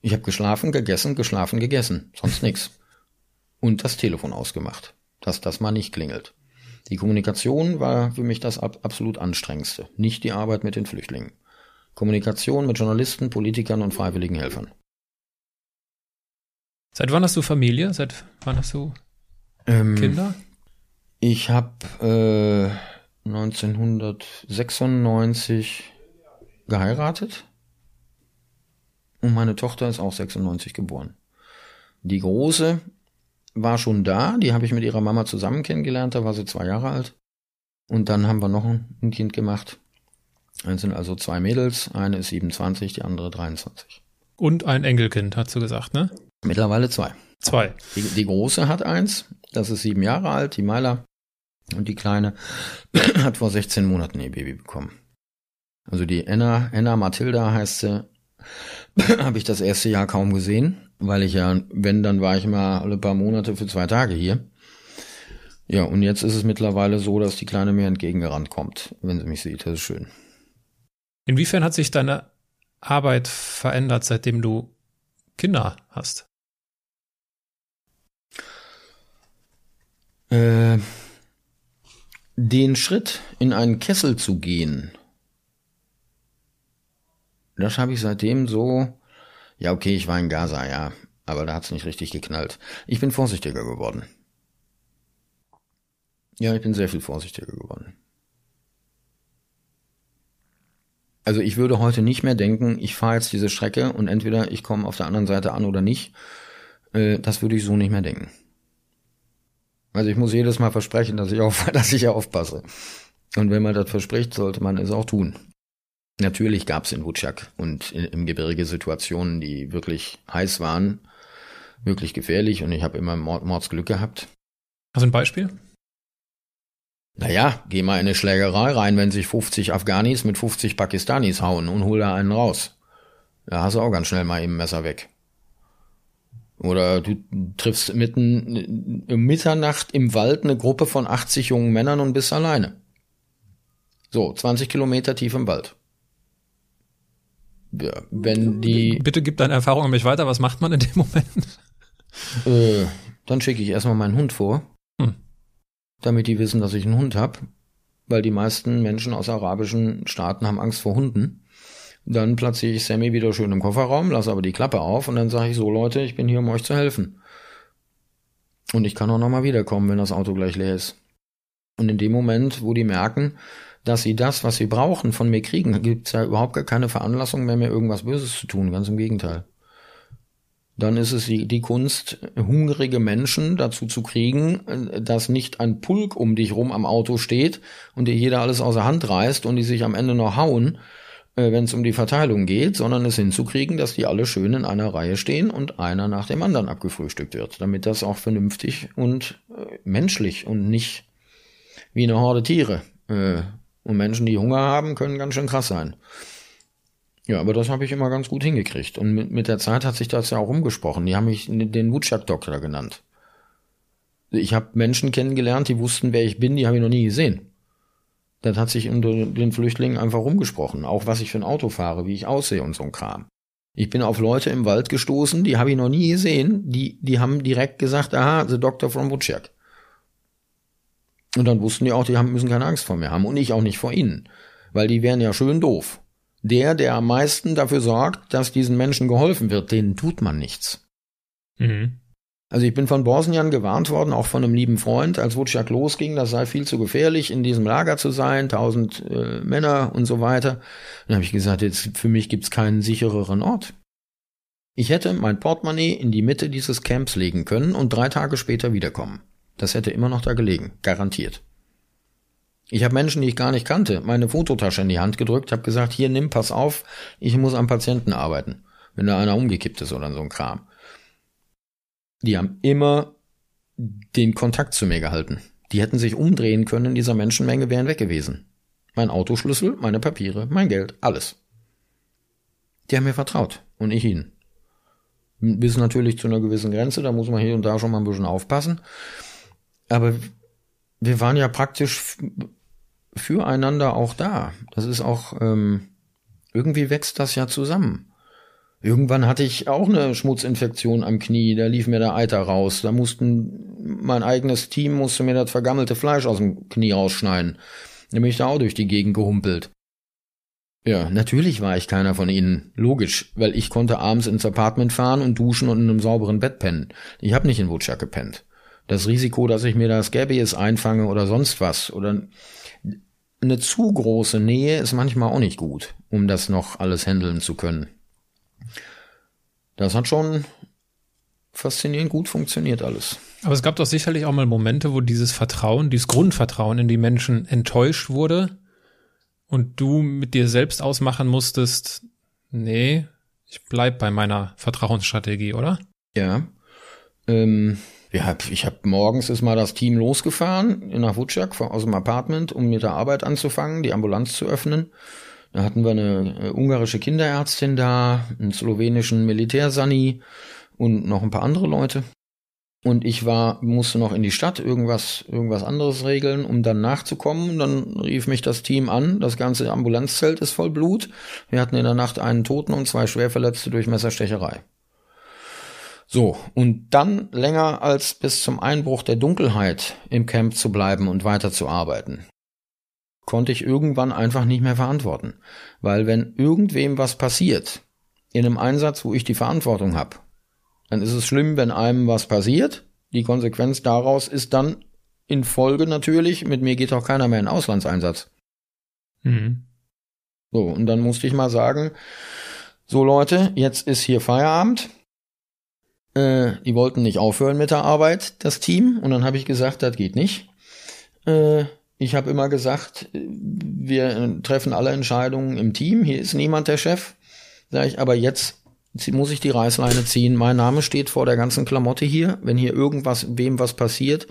Ich habe geschlafen, gegessen, geschlafen, gegessen, sonst nix. [LAUGHS] Und das Telefon ausgemacht, dass das mal nicht klingelt. Die Kommunikation war für mich das ab absolut anstrengendste, nicht die Arbeit mit den Flüchtlingen. Kommunikation mit Journalisten, Politikern und freiwilligen Helfern. Seit wann hast du Familie? Seit wann hast du Ähm, Kinder? Ich habe äh, 1996 geheiratet und meine Tochter ist auch 96 geboren. Die große war schon da, die habe ich mit ihrer Mama zusammen kennengelernt, da war sie zwei Jahre alt. Und dann haben wir noch ein, Kind gemacht. Es sind also zwei Mädels, eine ist 27, die andere 23. Und ein Enkelkind, hast du gesagt, ne? Mittlerweile zwei. Zwei. Die, die große hat eins, das ist sieben Jahre alt, die Myla. Und die kleine [CLEARS THROAT] hat vor 16 Monaten ihr Baby bekommen. Also die Enna, Enna Mathilda heißt sie, [CLEARS THROAT] habe ich das erste Jahr kaum gesehen, weil ich ja, wenn, dann war ich immer alle paar Monate für zwei Tage hier. Ja, und jetzt ist es mittlerweile so, dass die Kleine mir entgegengerannt kommt, wenn sie mich sieht. Das ist schön. Inwiefern hat sich deine Arbeit verändert, seitdem du Kinder hast? Äh, den Schritt in einen Kessel zu gehen, das habe ich seitdem so, ja okay, ich war in Gaza, ja, aber da hat's nicht richtig geknallt. Ich bin vorsichtiger geworden. Ja, ich bin sehr viel vorsichtiger geworden. Also ich würde heute nicht mehr denken, ich fahre jetzt diese Strecke und entweder ich komme auf der anderen Seite an oder nicht. Äh, das würde ich so nicht mehr denken. Also ich muss jedes Mal versprechen, dass ich auf, [LAUGHS] dass ich aufpasse. Und wenn man das verspricht, sollte man es auch tun. Natürlich gab es in Wutschak und in, im Gebirge Situationen, die wirklich heiß waren, wirklich gefährlich und ich habe immer Mord, Mordsglück gehabt. Hast du ein Beispiel? Naja, geh mal in eine Schlägerei rein, wenn sich 50 Afghanis mit 50 Pakistanis hauen und hol da einen raus. Da hast du auch ganz schnell mal eben Messer weg. Oder du triffst mitten um Mitternacht im Wald eine Gruppe von 80 jungen Männern und bist alleine. So, 20 Kilometer tief im Wald. Ja, wenn die. Bitte gib deine Erfahrung an mich weiter. Was macht man in dem Moment? Äh, dann schicke ich erstmal meinen Hund vor, hm. damit die wissen, dass ich einen Hund habe. Weil die meisten Menschen aus arabischen Staaten haben Angst vor Hunden. Dann platziere ich Sammy wieder schön im Kofferraum, lasse aber die Klappe auf und dann sage ich so, Leute, ich bin hier, um euch zu helfen. Und ich kann auch nochmal wiederkommen, wenn das Auto gleich leer ist. Und in dem Moment, wo die merken, dass sie das, was sie brauchen, von mir kriegen, gibt es ja überhaupt gar keine Veranlassung mehr, mir irgendwas Böses zu tun, ganz im Gegenteil. Dann ist es die, die Kunst, hungrige Menschen dazu zu kriegen, dass nicht ein Pulk um dich rum am Auto steht und dir jeder alles außer Hand reißt und die sich am Ende noch hauen, äh, wenn es um die Verteilung geht, sondern es hinzukriegen, dass die alle schön in einer Reihe stehen und einer nach dem anderen abgefrühstückt wird, damit das auch vernünftig und äh, menschlich und nicht wie eine Horde Tiere äh, und Menschen, die Hunger haben, können ganz schön krass sein. Ja, aber das habe ich immer ganz gut hingekriegt. Und mit, mit der Zeit hat sich das ja auch umgesprochen. Die haben mich den Wutschak-Doktor genannt. Ich habe Menschen kennengelernt, die wussten, wer ich bin, die habe ich noch nie gesehen. Das hat sich unter den Flüchtlingen einfach rumgesprochen. Auch was ich für ein Auto fahre, wie ich aussehe und so ein Kram. Ich bin auf Leute im Wald gestoßen, die habe ich noch nie gesehen. Die, die haben direkt gesagt, aha, the doctor from Wutschak. Und dann wussten die auch, die haben, müssen keine Angst vor mir haben und ich auch nicht vor ihnen, weil die wären ja schön doof. Der, der am meisten dafür sorgt, dass diesen Menschen geholfen wird, denen tut man nichts. Mhm. Also ich bin von Bosnien gewarnt worden, auch von einem lieben Freund, als Wutschak losging, das sei viel zu gefährlich, in diesem Lager zu sein, tausend äh, Männer und so weiter. Dann habe ich gesagt, jetzt für mich gibt's keinen sichereren Ort. Ich hätte mein Portemonnaie in die Mitte dieses Camps legen können und drei Tage später wiederkommen. Das hätte immer noch da gelegen, garantiert. Ich habe Menschen, die ich gar nicht kannte, meine Fototasche in die Hand gedrückt, habe gesagt, hier nimm, pass auf, ich muss am Patienten arbeiten, wenn da einer umgekippt ist oder so ein Kram. Die haben immer den Kontakt zu mir gehalten. Die hätten sich umdrehen können in dieser Menschenmenge, wären weg gewesen. Mein Autoschlüssel, meine Papiere, mein Geld, alles. Die haben mir vertraut und ich ihnen. Bis natürlich zu einer gewissen Grenze, da muss man hier und da schon mal ein bisschen aufpassen. Aber wir waren ja praktisch füreinander auch da. Das ist auch, ähm, irgendwie wächst das ja zusammen. Irgendwann hatte ich auch eine Schmutzinfektion am Knie, da lief mir der Eiter raus. Da mussten, mein eigenes Team musste mir das vergammelte Fleisch aus dem Knie rausschneiden. Da bin ich da auch durch die Gegend gehumpelt. Ja, natürlich war ich keiner von ihnen. Logisch, weil ich konnte abends ins Apartment fahren und duschen und in einem sauberen Bett pennen. Ich habe nicht in Wutschak gepennt das Risiko, dass ich mir das Scabies einfange oder sonst was oder eine zu große Nähe ist manchmal auch nicht gut, um das noch alles handeln zu können. Das hat schon faszinierend gut funktioniert alles. Aber es gab doch sicherlich auch mal Momente, wo dieses Vertrauen, dieses Grundvertrauen in die Menschen enttäuscht wurde und du mit dir selbst ausmachen musstest, nee, ich bleib bei meiner Vertrauensstrategie, oder? Ja. Ähm, ja, ich habe morgens ist mal das Team losgefahren nach Wutschak aus dem Apartment, um mit der Arbeit anzufangen, die Ambulanz zu öffnen. Da hatten wir eine äh, ungarische Kinderärztin da, einen slowenischen Militärsani und noch ein paar andere Leute. Und ich war, musste noch in die Stadt irgendwas, irgendwas anderes regeln, um dann nachzukommen. Dann rief mich das Team an. Das ganze Ambulanzzelt ist voll Blut. Wir hatten in der Nacht einen Toten und zwei Schwerverletzte durch Messerstecherei. So, und dann länger als bis zum Einbruch der Dunkelheit im Camp zu bleiben und weiterzuarbeiten, konnte ich irgendwann einfach nicht mehr verantworten. Weil wenn irgendwem was passiert, in einem Einsatz, wo ich die Verantwortung habe, dann ist es schlimm, wenn einem was passiert. Die Konsequenz daraus ist dann in Folge natürlich, mit mir geht auch keiner mehr in Auslandseinsatz. Mhm. So, und dann musste ich mal sagen, so Leute, jetzt ist hier Feierabend Äh, die wollten nicht aufhören mit der Arbeit, das Team. Und dann habe ich gesagt, das geht nicht. Äh, ich habe immer gesagt, wir treffen alle Entscheidungen im Team. Hier ist niemand der Chef. Sag ich, aber jetzt muss ich die Reißleine ziehen. Mein Name steht vor der ganzen Klamotte hier. Wenn hier irgendwas, wem was passiert,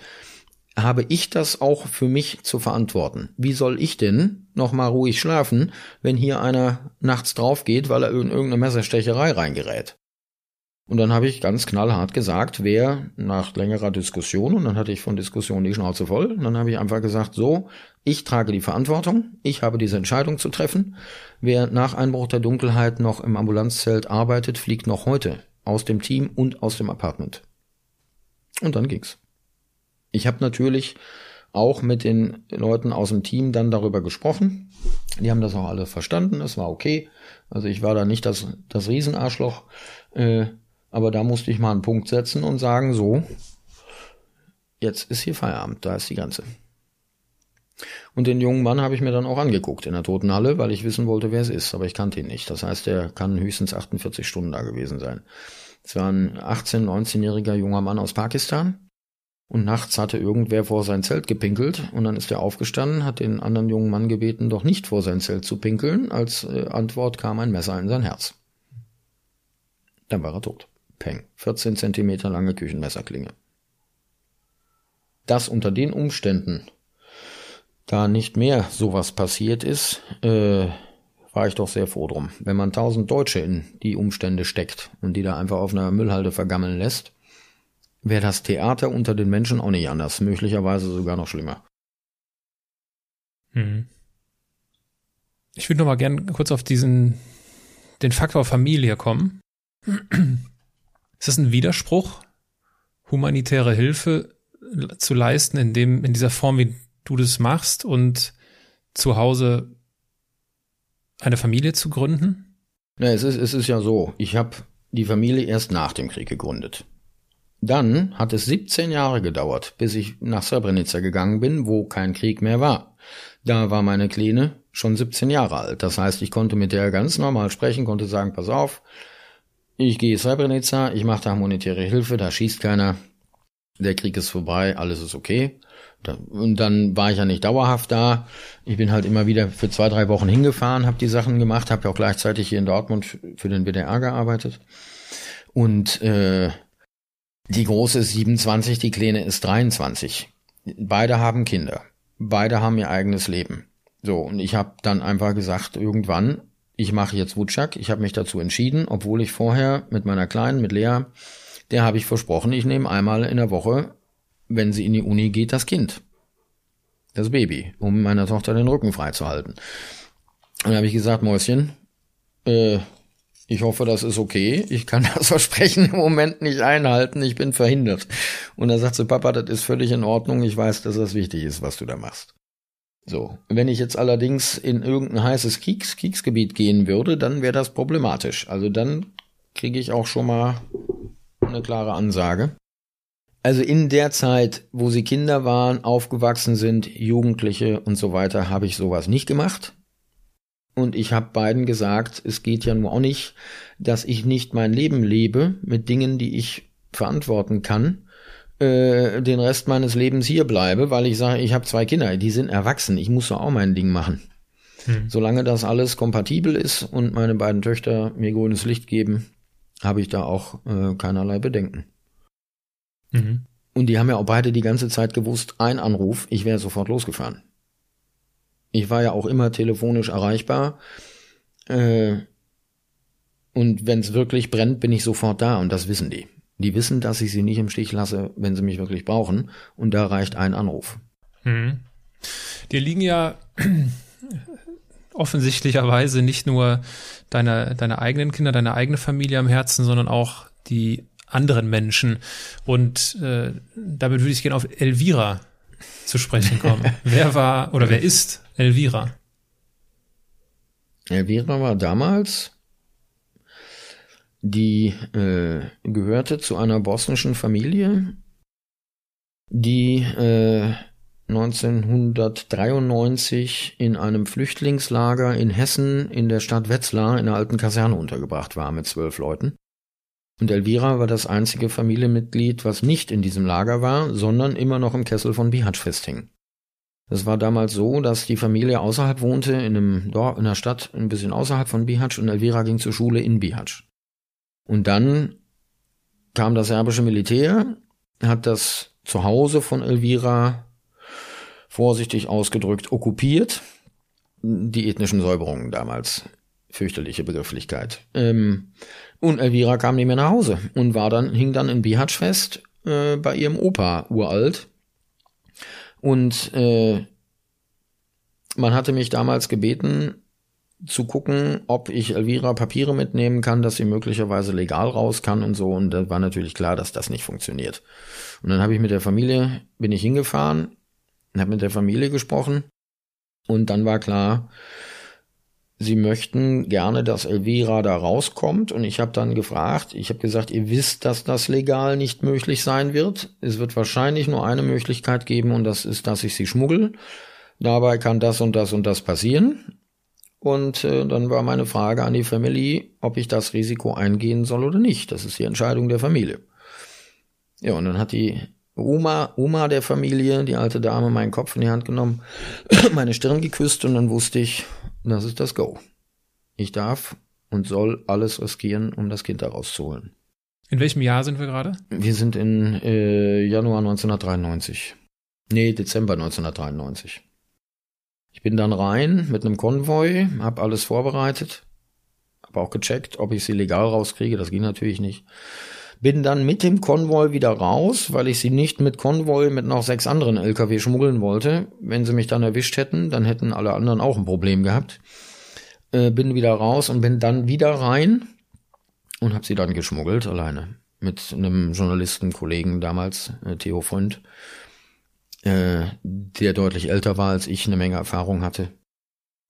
habe ich das auch für mich zu verantworten. Wie soll ich denn noch mal ruhig schlafen, wenn hier einer nachts drauf geht, weil er in irgendeine Messerstecherei reingerät? Und dann habe ich ganz knallhart gesagt, wer nach längerer Diskussion, und dann hatte ich von Diskussion die Schnauze voll, und dann habe ich einfach gesagt, so, ich trage die Verantwortung, ich habe diese Entscheidung zu treffen. Wer nach Einbruch der Dunkelheit noch im Ambulanzzelt arbeitet, fliegt noch heute aus dem Team und aus dem Apartment. Und dann ging's. Ich habe natürlich auch mit den Leuten aus dem Team dann darüber gesprochen. Die haben das auch alle verstanden, es war okay. Also ich war da nicht das, das Riesenarschloch. Äh, aber da musste ich mal einen Punkt setzen und sagen, so, jetzt ist hier Feierabend, da ist die ganze. Und den jungen Mann habe ich mir dann auch angeguckt in der Totenhalle, weil ich wissen wollte, wer es ist, aber ich kannte ihn nicht. Das heißt, er kann höchstens 48 Stunden da gewesen sein. Es war ein 18-, 19-jähriger junger Mann aus Pakistan. Und nachts hatte irgendwer vor sein Zelt gepinkelt und dann ist er aufgestanden, hat den anderen jungen Mann gebeten, doch nicht vor sein Zelt zu pinkeln. Als äh, Antwort kam ein Messer in sein Herz. Dann war er tot. Peng. 14 Zentimeter lange Küchenmesserklinge. Dass unter den Umständen da nicht mehr sowas passiert ist, äh, war ich doch sehr froh drum. Wenn man tausend Deutsche in die Umstände steckt und die da einfach auf einer Müllhalde vergammeln lässt, wäre das Theater unter den Menschen auch nicht anders, möglicherweise sogar noch schlimmer. Hm. Ich würde noch mal gern kurz auf diesen den Faktor Familie kommen. Ist das ein Widerspruch, humanitäre Hilfe zu leisten in dem, in dieser Form, wie du das machst und zu Hause eine Familie zu gründen? Ja, es ist, es ist ja so, ich habe die Familie erst nach dem Krieg gegründet. Dann hat es 17 Jahre gedauert, bis ich nach Srebrenica gegangen bin, wo kein Krieg mehr war. Da war meine Kleine schon 17 Jahre alt. Das heißt, ich konnte mit der ganz normal sprechen, konnte sagen, pass auf, ich gehe Srebrenica, ich mache da humanitäre Hilfe, da schießt keiner, der Krieg ist vorbei, alles ist okay. Und dann war ich ja nicht dauerhaft da. Ich bin halt immer wieder für zwei, drei Wochen hingefahren, habe die Sachen gemacht, habe ja auch gleichzeitig hier in Dortmund für den WDR gearbeitet. Und äh, die große ist 27, die kleine ist 23. Beide haben Kinder. Beide haben ihr eigenes Leben. So, und ich habe dann einfach gesagt, irgendwann, ich mache jetzt Wutschak. Ich habe mich dazu entschieden, obwohl ich vorher mit meiner Kleinen, mit Lea, der habe ich versprochen, ich nehme einmal in der Woche, wenn sie in die Uni geht, das Kind. Das Baby, um meiner Tochter den Rücken frei zu halten. Und dann habe ich gesagt, Mäuschen, äh, ich hoffe, das ist okay. Ich kann [LAUGHS] das Versprechen im Moment nicht einhalten. Ich bin verhindert. Und dann sagt sie, Papa, das ist völlig in Ordnung. Ich weiß, dass das wichtig ist, was du da machst. So, wenn ich jetzt allerdings in irgendein heißes Kriegs Kriegsgebiet gehen würde, dann wäre das problematisch. Also dann kriege ich auch schon mal eine klare Ansage. Also in der Zeit, wo sie Kinder waren, aufgewachsen sind, Jugendliche und so weiter, habe ich sowas nicht gemacht. Und ich habe beiden gesagt, es geht ja nur auch nicht, dass ich nicht mein Leben lebe mit Dingen, die ich verantworten kann, äh, den Rest meines Lebens hier bleibe, weil ich sage, ich habe zwei Kinder, die sind erwachsen, ich muss doch auch mein Ding machen. Hm. Solange das alles kompatibel ist und meine beiden Töchter mir grünes Licht geben, habe ich da auch äh, keinerlei Bedenken. Mhm. Und die haben ja auch beide die ganze Zeit gewusst, ein Anruf, ich wäre sofort losgefahren. Ich war ja auch immer telefonisch erreichbar. Äh, und wenn es wirklich brennt, bin ich sofort da und das wissen die. Die wissen, dass ich sie nicht im Stich lasse, wenn sie mich wirklich brauchen. Und da reicht ein Anruf. Hm. Dir liegen ja offensichtlicherweise nicht nur deine, deine eigenen Kinder, deine eigene Familie am Herzen, sondern auch die anderen Menschen. Und äh, damit würde ich gerne auf Elvira zu sprechen kommen. [LAUGHS] wer war oder wer ist Elvira? Elvira war damals die äh, gehörte zu einer bosnischen Familie, die äh, 1993 in einem Flüchtlingslager in Hessen in der Stadt Wetzlar in der alten Kaserne untergebracht war mit zwölf Leuten. Und Elvira war das einzige Familienmitglied, was nicht in diesem Lager war, sondern immer noch im Kessel von Bihać festhing. Es war damals so, dass die Familie außerhalb wohnte, in einem Dorf, in einer Stadt, ein bisschen außerhalb von Bihać und Elvira ging zur Schule in Bihać. Und dann kam das serbische Militär, hat das Zuhause von Elvira vorsichtig ausgedrückt okkupiert. Die ethnischen Säuberungen damals. Fürchterliche Begrifflichkeit. Ähm, und Elvira kam nicht mehr nach Hause und war dann, hing dann in Bihać fest äh, bei ihrem Opa, uralt. Und äh, man hatte mich damals gebeten, zu gucken, ob ich Elvira Papiere mitnehmen kann, dass sie möglicherweise legal raus kann und so. Und da war natürlich klar, dass das nicht funktioniert. Und dann habe ich mit der Familie, bin ich hingefahren, habe mit der Familie gesprochen und dann war klar, sie möchten gerne, dass Elvira da rauskommt. Und ich habe dann gefragt, ich habe gesagt, ihr wisst, dass das legal nicht möglich sein wird. Es wird wahrscheinlich nur eine Möglichkeit geben und das ist, dass ich sie schmuggel. Dabei kann das und das und das passieren. Und äh, dann war meine Frage an die Family, ob ich das Risiko eingehen soll oder nicht. Das ist die Entscheidung der Familie. Ja, und dann hat die Oma, Oma der Familie, die alte Dame, meinen Kopf in die Hand genommen, [CLEARS THROAT] meine Stirn geküsst und dann wusste ich, das ist das Go. Ich darf und soll alles riskieren, um das Kind da rauszuholen. In welchem Jahr sind wir gerade? Wir sind in äh, Januar 1993. Nee, Dezember 1993. Ich bin dann rein mit einem Konvoi, hab alles vorbereitet, hab auch gecheckt, ob ich sie legal rauskriege, das ging natürlich nicht. Bin dann mit dem Konvoi wieder raus, weil ich sie nicht mit Konvoi mit noch sechs anderen LKW schmuggeln wollte. Wenn sie mich dann erwischt hätten, dann hätten alle anderen auch ein Problem gehabt. Äh, bin wieder raus und bin dann wieder rein und habe sie dann geschmuggelt alleine mit einem Journalistenkollegen damals, äh, Theo Freund, äh, der deutlich älter war als ich, eine Menge Erfahrung hatte.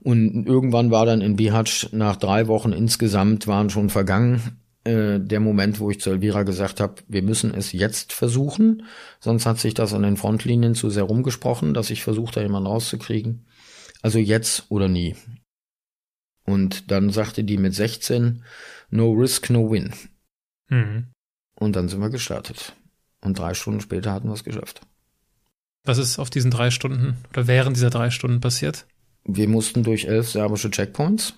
Und irgendwann war dann in Bihać nach drei Wochen insgesamt waren schon vergangen äh, der Moment, wo ich zu Elvira gesagt habe, wir müssen es jetzt versuchen. Sonst hat sich das an den Frontlinien zu sehr rumgesprochen, dass ich versucht, da jemanden rauszukriegen. Also jetzt oder nie. Und dann sagte die mit 16, no risk, no win. Mhm. Und dann sind wir gestartet. Und drei Stunden später hatten wir es geschafft. Was ist auf diesen drei Stunden oder während dieser drei Stunden passiert? Wir mussten durch elf serbische Checkpoints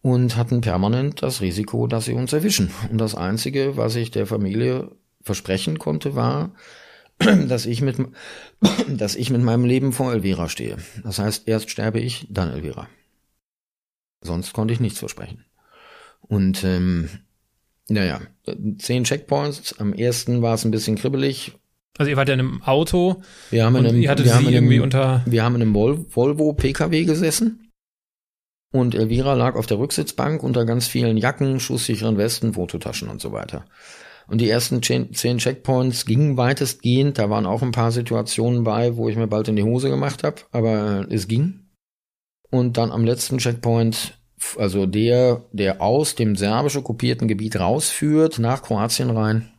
und hatten permanent das Risiko, dass sie uns erwischen. Und das Einzige, was ich der Familie versprechen konnte, war, [CLEARS THROAT] dass ich mit, [CLEARS THROAT] dass ich mit meinem Leben vor Elvira stehe. Das heißt, erst sterbe ich, dann Elvira. Sonst konnte ich nichts versprechen. Und ähm, naja, zehn Checkpoints. Am ersten war es ein bisschen kribbelig. Also ihr wart ja in einem Auto. Wir haben in einem, ihr hattet wir haben irgendwie unter. Wir haben in einem Volvo PKW gesessen. Und Elvira lag auf der Rücksitzbank unter ganz vielen Jacken, schusssicheren Westen, Fototaschen und so weiter. Und die ersten zehn Checkpoints gingen weitestgehend. Da waren auch ein paar Situationen bei, wo ich mir bald in die Hose gemacht habe, aber es ging. Und dann am letzten Checkpoint, also der, der aus dem serbisch okkupierten Gebiet rausführt, nach Kroatien rein.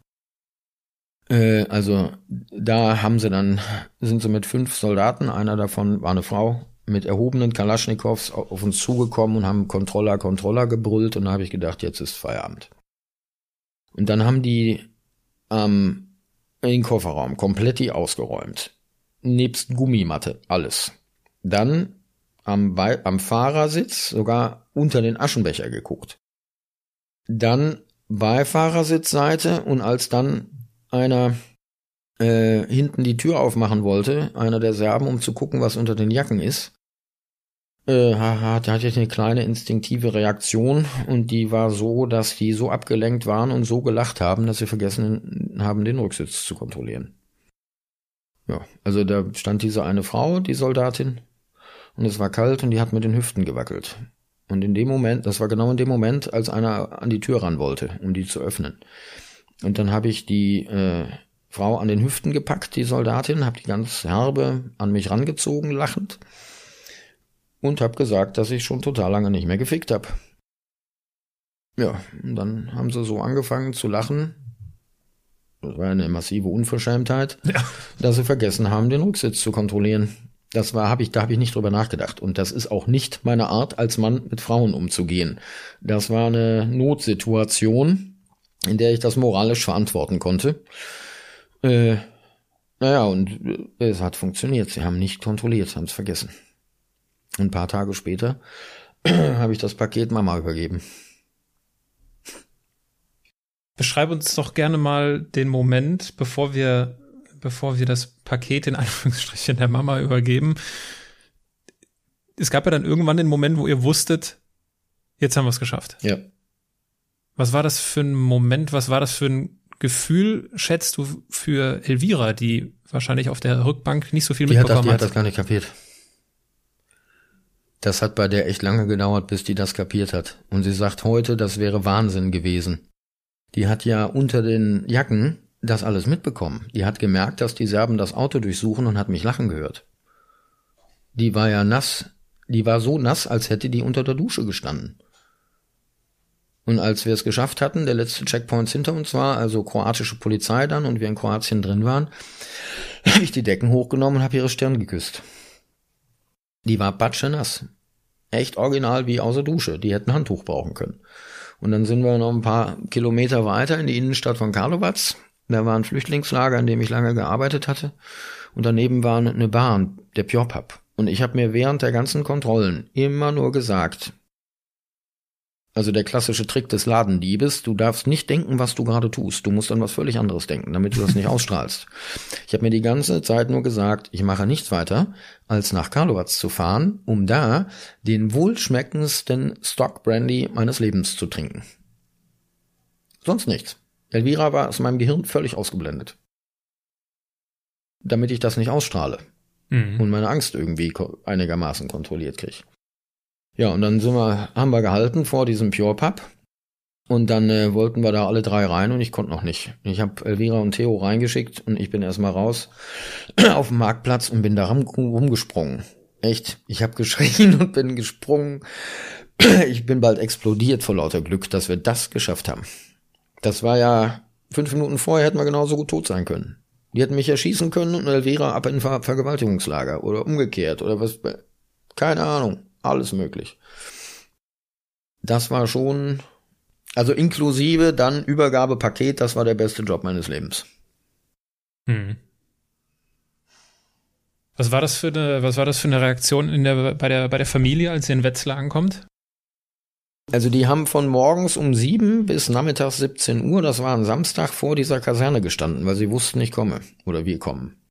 Äh, also da haben sie dann, sind sie mit fünf Soldaten, einer davon war eine Frau, mit erhobenen Kalaschnikows auf uns zugekommen und haben Controller, Controller gebrüllt und da habe ich gedacht, jetzt ist Feierabend. Und dann haben die ähm, den Kofferraum komplett ausgeräumt. Nebst Gummimatte, alles. Dann am, Be am Fahrersitz sogar unter den Aschenbecher geguckt. Dann Beifahrersitzseite und als dann einer äh, hinten die Tür aufmachen wollte, einer der Serben, um zu gucken, was unter den Jacken ist, äh, da hatte ich eine kleine instinktive Reaktion und die war so, dass die so abgelenkt waren und so gelacht haben, dass sie vergessen haben, den Rücksitz zu kontrollieren. Ja, also da stand diese eine Frau, die Soldatin, und es war kalt und die hat mit den Hüften gewackelt. Und in dem Moment, das war genau in dem Moment, als einer an die Tür ran wollte, um die zu öffnen. Und dann habe ich die äh, Frau an den Hüften gepackt, die Soldatin, habe die ganz herbe an mich rangezogen, lachend und habe gesagt, dass ich schon total lange nicht mehr gefickt habe. Ja, und dann haben sie so angefangen zu lachen. Das war eine massive Unverschämtheit, ja. dass sie vergessen haben, den Rücksitz zu kontrollieren. Das war, habe ich, da habe ich nicht drüber nachgedacht. Und das ist auch nicht meine Art, als Mann mit Frauen umzugehen. Das war eine Notsituation in der ich das moralisch verantworten konnte. Äh, naja, und äh, es hat funktioniert. Sie haben nicht kontrolliert, haben es vergessen. Ein paar Tage später [CLEARS THROAT] habe ich das Paket Mama übergeben. Beschreib uns doch gerne mal den Moment, bevor wir, bevor wir das Paket in [LAUGHS] Anführungsstrichen der Mama übergeben. Es gab ja dann irgendwann den Moment, wo ihr wusstet, jetzt haben wir es geschafft. Ja. Was war das für ein Moment? Was war das für ein Gefühl, schätzt du, für Elvira, die wahrscheinlich auf der Rückbank nicht so viel die mitbekommen hat? Das, die hat? hat das gar nicht kapiert. Das hat bei der echt lange gedauert, bis die das kapiert hat. Und sie sagt heute, das wäre Wahnsinn gewesen. Die hat ja unter den Jacken das alles mitbekommen. Die hat gemerkt, dass die Serben das Auto durchsuchen und hat mich lachen gehört. Die war ja nass. Die war so nass, als hätte die unter der Dusche gestanden. Und als wir es geschafft hatten, der letzte Checkpoint hinter uns war, also kroatische Polizei dann und wir in Kroatien drin waren, [LAUGHS] habe ich die Decken hochgenommen und habe ihre Stirn geküsst. Die war batschenass. Echt original wie außer Dusche. Die hätten Handtuch brauchen können. Und dann sind wir noch ein paar Kilometer weiter in die Innenstadt von Karlovac. Da war ein Flüchtlingslager, in dem ich lange gearbeitet hatte. Und daneben war eine Bahn, der Pjopap. Und ich habe mir während der ganzen Kontrollen immer nur gesagt, also der klassische Trick des Ladendiebes, du darfst nicht denken, was du gerade tust. Du musst an was völlig anderes denken, damit du das nicht [LAUGHS] ausstrahlst. Ich habe mir die ganze Zeit nur gesagt, ich mache nichts weiter, als nach Karlovac zu fahren, um da den wohlschmeckendsten Stock Brandy meines Lebens zu trinken. Sonst nichts. Elvira war aus meinem Gehirn völlig ausgeblendet. Damit ich das nicht ausstrahle Mhm. und meine Angst irgendwie einigermaßen kontrolliert kriege. Ja, und dann sind wir, haben wir gehalten vor diesem Pure Pub. Und dann äh, wollten wir da alle drei rein und ich konnte noch nicht. Ich habe Elvira und Theo reingeschickt und ich bin erstmal raus [CLEARS THROAT] auf dem Marktplatz und bin da rum, rumgesprungen. Echt, ich habe [LAUGHS] geschrien und bin gesprungen. [CLEARS THROAT] Ich bin bald explodiert vor lauter Glück, dass wir das geschafft haben. Das war ja fünf Minuten vorher hätten wir genauso gut tot sein können. Die hätten mich erschießen können und Elvira ab in Ver Vergewaltigungslager oder umgekehrt oder was. Keine Ahnung. Alles möglich. Das war schon, also inklusive dann Übergabepaket, das war der beste Job meines Lebens. Mhm. Was war das für eine, was war das für eine Reaktion in der, bei der, bei der Familie, als ihr in Wetzlar ankommt? Also die haben von morgens um sieben bis nachmittags 17 Uhr, das war ein Samstag, vor dieser Kaserne gestanden, weil sie wussten, ich komme oder wir kommen.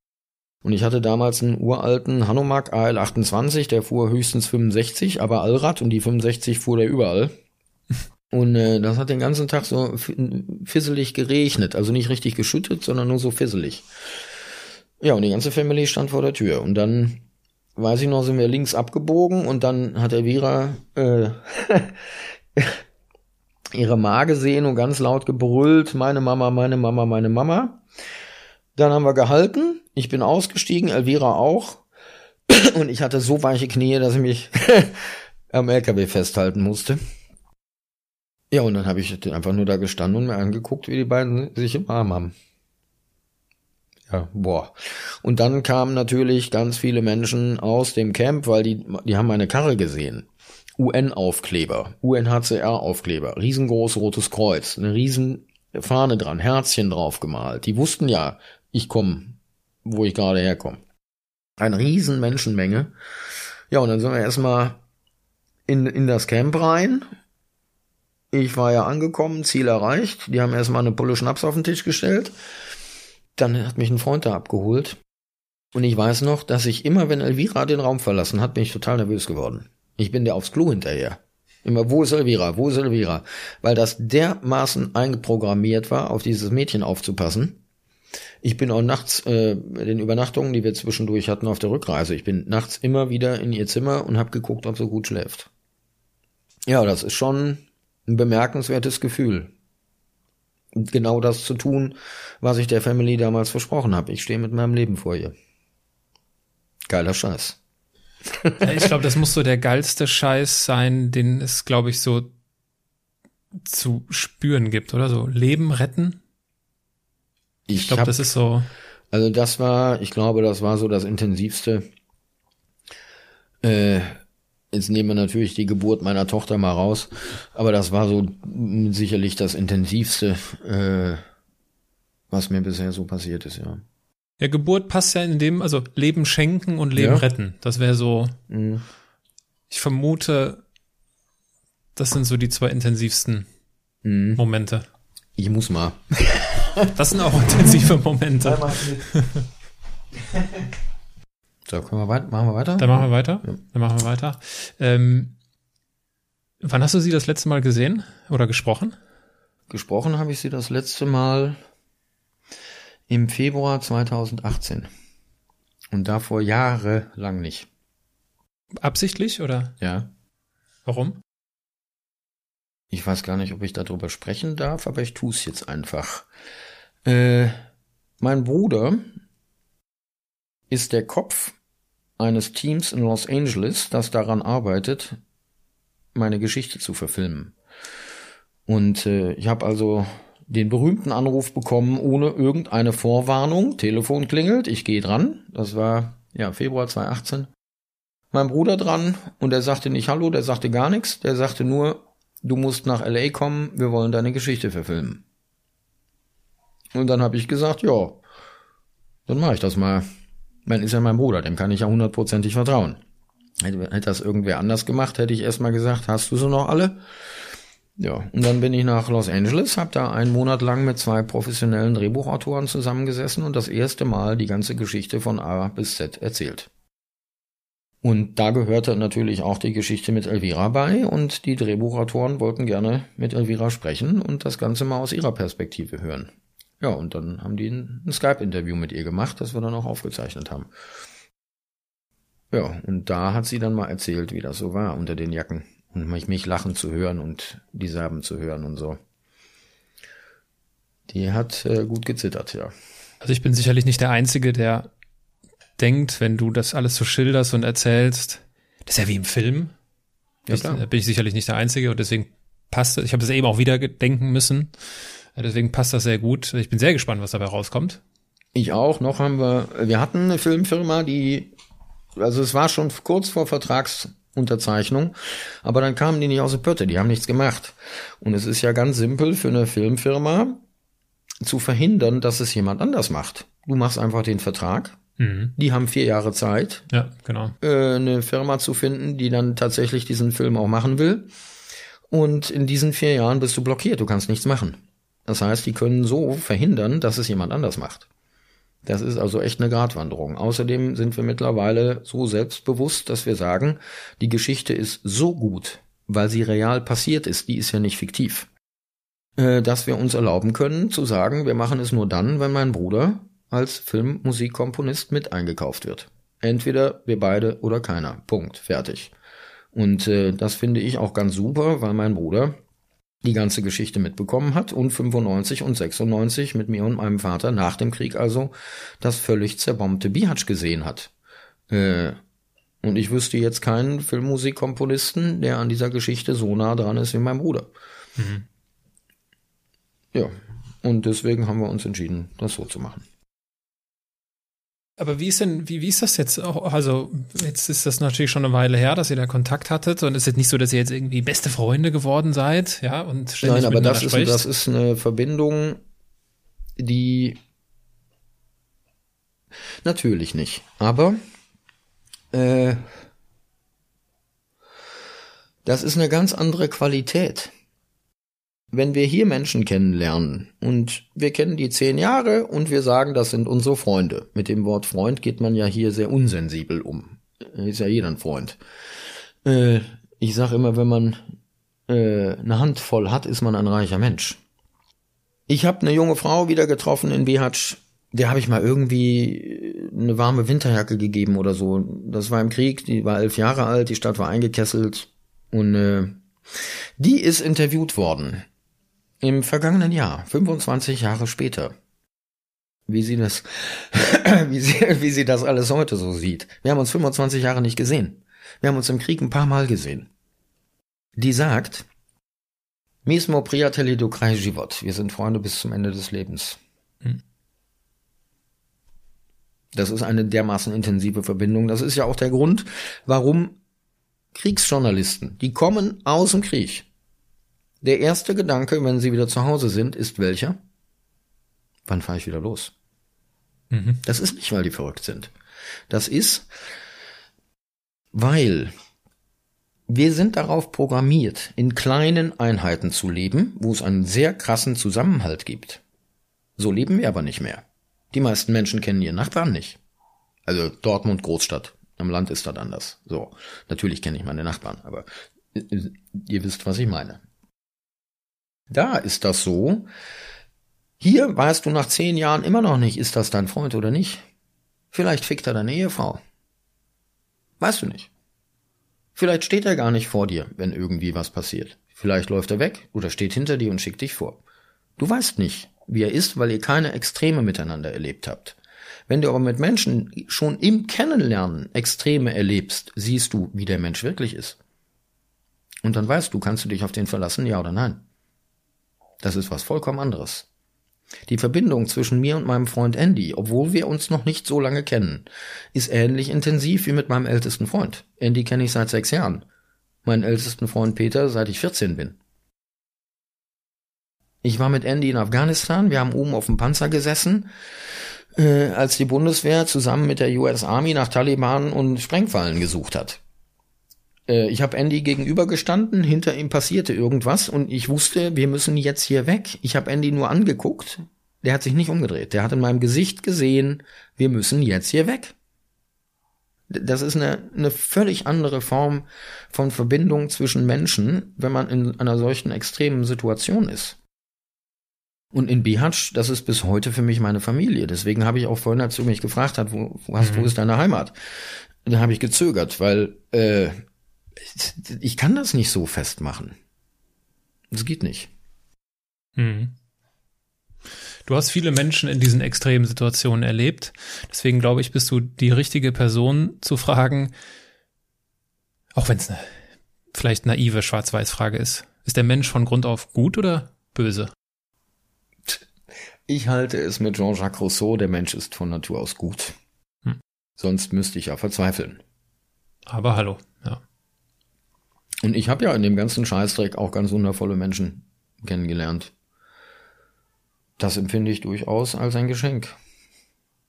Und ich hatte damals einen uralten Hanomag AL 28, der fuhr höchstens 65, aber Allrad und die 65 fuhr der überall. [LAUGHS] Und äh, das hat den ganzen Tag so fisselig geregnet, also nicht richtig geschüttet, sondern nur so fisselig. Ja, und die ganze Family stand vor der Tür. Und dann, weiß ich noch, sind wir links abgebogen und dann hat Elvira äh, [LAUGHS] ihre Ma gesehen und ganz laut gebrüllt, meine Mama, meine Mama, meine Mama. Dann haben wir gehalten, ich bin ausgestiegen, Elvira auch. [CLEARS THROAT] Und ich hatte so weiche Knie, dass ich mich [LAUGHS] am LKW festhalten musste. Ja, und dann habe ich einfach nur da gestanden und mir angeguckt, wie die beiden sich im Arm haben. Ja, boah. Und dann kamen natürlich ganz viele Menschen aus dem Camp, weil die, die haben meine Karre gesehen. UN-Aufkleber, UNHCR-Aufkleber, riesengroß rotes Kreuz, eine riesen Fahne dran, Herzchen drauf gemalt. Die wussten ja, ich komme, wo ich gerade herkomme. Eine riesen Menschenmenge. Ja, und dann sind wir erstmal in, in das Camp rein. Ich war ja angekommen, Ziel erreicht. Die haben erstmal eine Pulle Schnaps auf den Tisch gestellt. Dann hat mich ein Freund da abgeholt. Und ich weiß noch, dass ich immer, wenn Elvira den Raum verlassen hat, bin ich total nervös geworden. Ich bin der aufs Klo hinterher. Immer, wo ist Elvira? Wo ist Elvira? Weil das dermaßen eingeprogrammiert war, auf dieses Mädchen aufzupassen. Ich bin auch nachts, äh, den Übernachtungen, die wir zwischendurch hatten auf der Rückreise, ich bin nachts immer wieder in ihr Zimmer und habe geguckt, ob sie gut schläft. Ja, das ist schon ein bemerkenswertes Gefühl. Genau das zu tun, was ich der Family damals versprochen habe. Ich stehe mit meinem Leben vor ihr. Geiler Scheiß. Ich glaube, das muss so der geilste Scheiß sein, den es, glaube ich, so zu spüren gibt, oder so. Leben retten. Ich glaube, hab- das ist so. Also das war, ich glaube, das war so das intensivste, äh, Jetzt nehmen wir natürlich die Geburt meiner Tochter mal raus, aber das war so sicherlich das intensivste, äh, was mir bisher so passiert ist, ja. Ja, Geburt passt ja in dem, also Leben schenken und Leben Ja. retten. Das wäre so, Mhm. ich vermute, das sind so die zwei intensivsten Mhm. Momente. Ich muss mal. [LAUGHS] Das sind auch intensive Momente. [LAUGHS] So, können wir weiter, machen wir weiter? Dann machen wir weiter. Ja. Dann machen wir weiter. Ähm, wann hast du sie das letzte Mal gesehen oder gesprochen? Gesprochen habe ich sie das letzte Mal im Februar 2018. Und davor jahrelang nicht. Absichtlich oder Ja. warum? Ich weiß gar nicht, ob ich darüber sprechen darf, aber ich tue es jetzt einfach. Äh, mein Bruder ist der Kopf eines Teams in Los Angeles, das daran arbeitet, meine Geschichte zu verfilmen. Und äh, ich habe also den berühmten Anruf bekommen, ohne irgendeine Vorwarnung. Telefon klingelt, ich gehe dran. Das war ja Februar 2018. Mein Bruder dran und er sagte nicht Hallo, der sagte gar nichts. Der sagte nur, du musst nach LA kommen, wir wollen deine Geschichte verfilmen. Und dann habe ich gesagt, ja, dann mache ich das mal. Man ist ja mein Bruder, dem kann ich ja hundertprozentig vertrauen. Hätte, das irgendwer anders gemacht, hätte ich erstmal gesagt, hast du sie noch alle? Ja, und dann bin ich nach Los Angeles, habe da einen Monat lang mit zwei professionellen Drehbuchautoren zusammengesessen und das erste Mal die ganze Geschichte von A bis Z erzählt. Und da gehörte natürlich auch die Geschichte mit Elvira bei und die Drehbuchautoren wollten gerne mit Elvira sprechen und das Ganze mal aus ihrer Perspektive hören. Ja, und dann haben die ein, ein Skype-Interview mit ihr gemacht, das wir dann auch aufgezeichnet haben. Ja, und da hat sie dann mal erzählt, wie das so war unter den Jacken und mich, mich lachen zu hören und die Serben zu hören und so. Die hat äh, gut gezittert, ja. Also ich bin sicherlich nicht der Einzige, der denkt, wenn du das alles so schilderst und erzählst, das ist ja wie im Film. Ja, ich, bin ich sicherlich nicht der Einzige und deswegen passt es. Ich habe das eben auch wieder denken müssen. Deswegen passt das sehr gut. Ich bin sehr gespannt, was dabei rauskommt. Ich auch. Noch haben wir, wir hatten eine Filmfirma, die, also es war schon kurz vor Vertragsunterzeichnung, aber dann kamen die nicht aus der Pötte, die haben nichts gemacht. Und es ist ja ganz simpel für eine Filmfirma zu verhindern, dass es jemand anders macht. Du machst einfach den Vertrag. Mhm. Die haben vier Jahre Zeit, Ja, genau. äh, eine Firma zu finden, die dann tatsächlich diesen Film auch machen will. Und in diesen vier Jahren bist du blockiert, du kannst nichts machen. Das heißt, die können so verhindern, dass es jemand anders macht. Das ist also echt eine Gratwanderung. Außerdem sind wir mittlerweile so selbstbewusst, dass wir sagen, die Geschichte ist so gut, weil sie real passiert ist, die ist ja nicht fiktiv, äh, dass wir uns erlauben können zu sagen, wir machen es nur dann, wenn mein Bruder als Filmmusikkomponist mit eingekauft wird. Entweder wir beide oder keiner. Punkt. Fertig. Und äh, das finde ich auch ganz super, weil mein Bruder die ganze Geschichte mitbekommen hat und 95 und 96 mit mir und meinem Vater nach dem Krieg also das völlig zerbombte Bihatsch gesehen hat. Äh, und ich wüsste jetzt keinen Filmmusikkomponisten, der an dieser Geschichte so nah dran ist wie mein Bruder. Mhm. Ja, und deswegen haben wir uns entschieden, das so zu machen. Aber wie ist denn, wie, wie ist das jetzt auch? Also, jetzt ist das natürlich schon eine Weile her, dass ihr da Kontakt hattet und es ist jetzt nicht so, dass ihr jetzt irgendwie beste Freunde geworden seid, ja, und ständig Nein, aber das ist, das ist eine Verbindung, die natürlich nicht. Aber äh, das ist eine ganz andere Qualität. Wenn wir hier Menschen kennenlernen und wir kennen die zehn Jahre und wir sagen, das sind unsere Freunde. Mit dem Wort Freund geht man ja hier sehr unsensibel um. Ist ja jeder ein Freund. Äh, ich sage immer, wenn man äh, eine Handvoll hat, ist man ein reicher Mensch. Ich habe eine junge Frau wieder getroffen in Bihatsch. Der habe ich mal irgendwie eine warme Winterjacke gegeben oder so. Das war im Krieg, die war elf Jahre alt, die Stadt war eingekesselt und äh, die ist interviewt worden im vergangenen Jahr, 25 Jahre später. Wie sie das, [CLEARS THROAT] wie sie, wie sie das alles heute so sieht. Wir haben uns 25 Jahre nicht gesehen. Wir haben uns im Krieg ein paar Mal gesehen. Die sagt, Mismo priateli do kraj život. Wir sind Freunde bis zum Ende des Lebens. Hm. Das ist eine dermaßen intensive Verbindung. Das ist ja auch der Grund, warum Kriegsjournalisten, die kommen aus dem Krieg. Der erste Gedanke, wenn sie wieder zu Hause sind, ist welcher? Wann fahre ich wieder los? Mhm. Das ist nicht, weil die verrückt sind. Das ist, weil wir sind darauf programmiert, in kleinen Einheiten zu leben, wo es einen sehr krassen Zusammenhalt gibt. So leben wir aber nicht mehr. Die meisten Menschen kennen ihren Nachbarn nicht. Also Dortmund Großstadt. Am Land ist das anders. So. Natürlich kenne ich meine Nachbarn, aber äh, ihr wisst, was ich meine. Da ist das so. Hier weißt du nach zehn Jahren immer noch nicht, ist das dein Freund oder nicht. Vielleicht fickt er deine Ehefrau. Weißt du nicht. Vielleicht steht er gar nicht vor dir, wenn irgendwie was passiert. Vielleicht läuft er weg oder steht hinter dir und schickt dich vor. Du weißt nicht, wie er ist, weil ihr keine Extreme miteinander erlebt habt. Wenn du aber mit Menschen schon im Kennenlernen Extreme erlebst, siehst du, wie der Mensch wirklich ist. Und dann weißt du, kannst du dich auf den verlassen, ja oder nein. Das ist was vollkommen anderes. Die Verbindung zwischen mir und meinem Freund Andy, obwohl wir uns noch nicht so lange kennen, ist ähnlich intensiv wie mit meinem ältesten Freund. Andy kenne ich seit sechs Jahren. Meinen ältesten Freund Peter seit ich 14 bin. Ich war mit Andy in Afghanistan, wir haben oben auf dem Panzer gesessen, äh, als die Bundeswehr zusammen mit der US Army nach Taliban und Sprengfallen gesucht hat. Äh, ich habe Andy gegenübergestanden, hinter ihm passierte irgendwas und ich wusste, wir müssen jetzt hier weg. Ich habe Andy nur angeguckt, der hat sich nicht umgedreht. Der hat in meinem Gesicht gesehen, wir müssen jetzt hier weg. Das ist eine, eine völlig andere Form von Verbindung zwischen Menschen, wenn man in einer solchen extremen Situation ist. Und in Bihać, das ist bis heute für mich meine Familie. Deswegen habe ich auch vorhin, als du mich gefragt hast, wo, wo, hast, mhm. wo ist deine Heimat? Da habe ich gezögert, weil äh, ich kann das nicht so festmachen. Das geht nicht. Mhm. Du hast viele Menschen in diesen extremen Situationen erlebt. Deswegen glaube ich, bist du die richtige Person zu fragen, auch wenn es eine vielleicht naive Schwarz-Weiß-Frage ist. Ist der Mensch von Grund auf gut oder böse? Ich halte es mit Jean-Jacques Rousseau, der Mensch ist von Natur aus gut. Hm. Sonst müsste ich ja verzweifeln. Aber hallo, ja. Und ich habe ja in dem ganzen Scheißdreck auch ganz wundervolle Menschen kennengelernt. Das empfinde ich durchaus als ein Geschenk.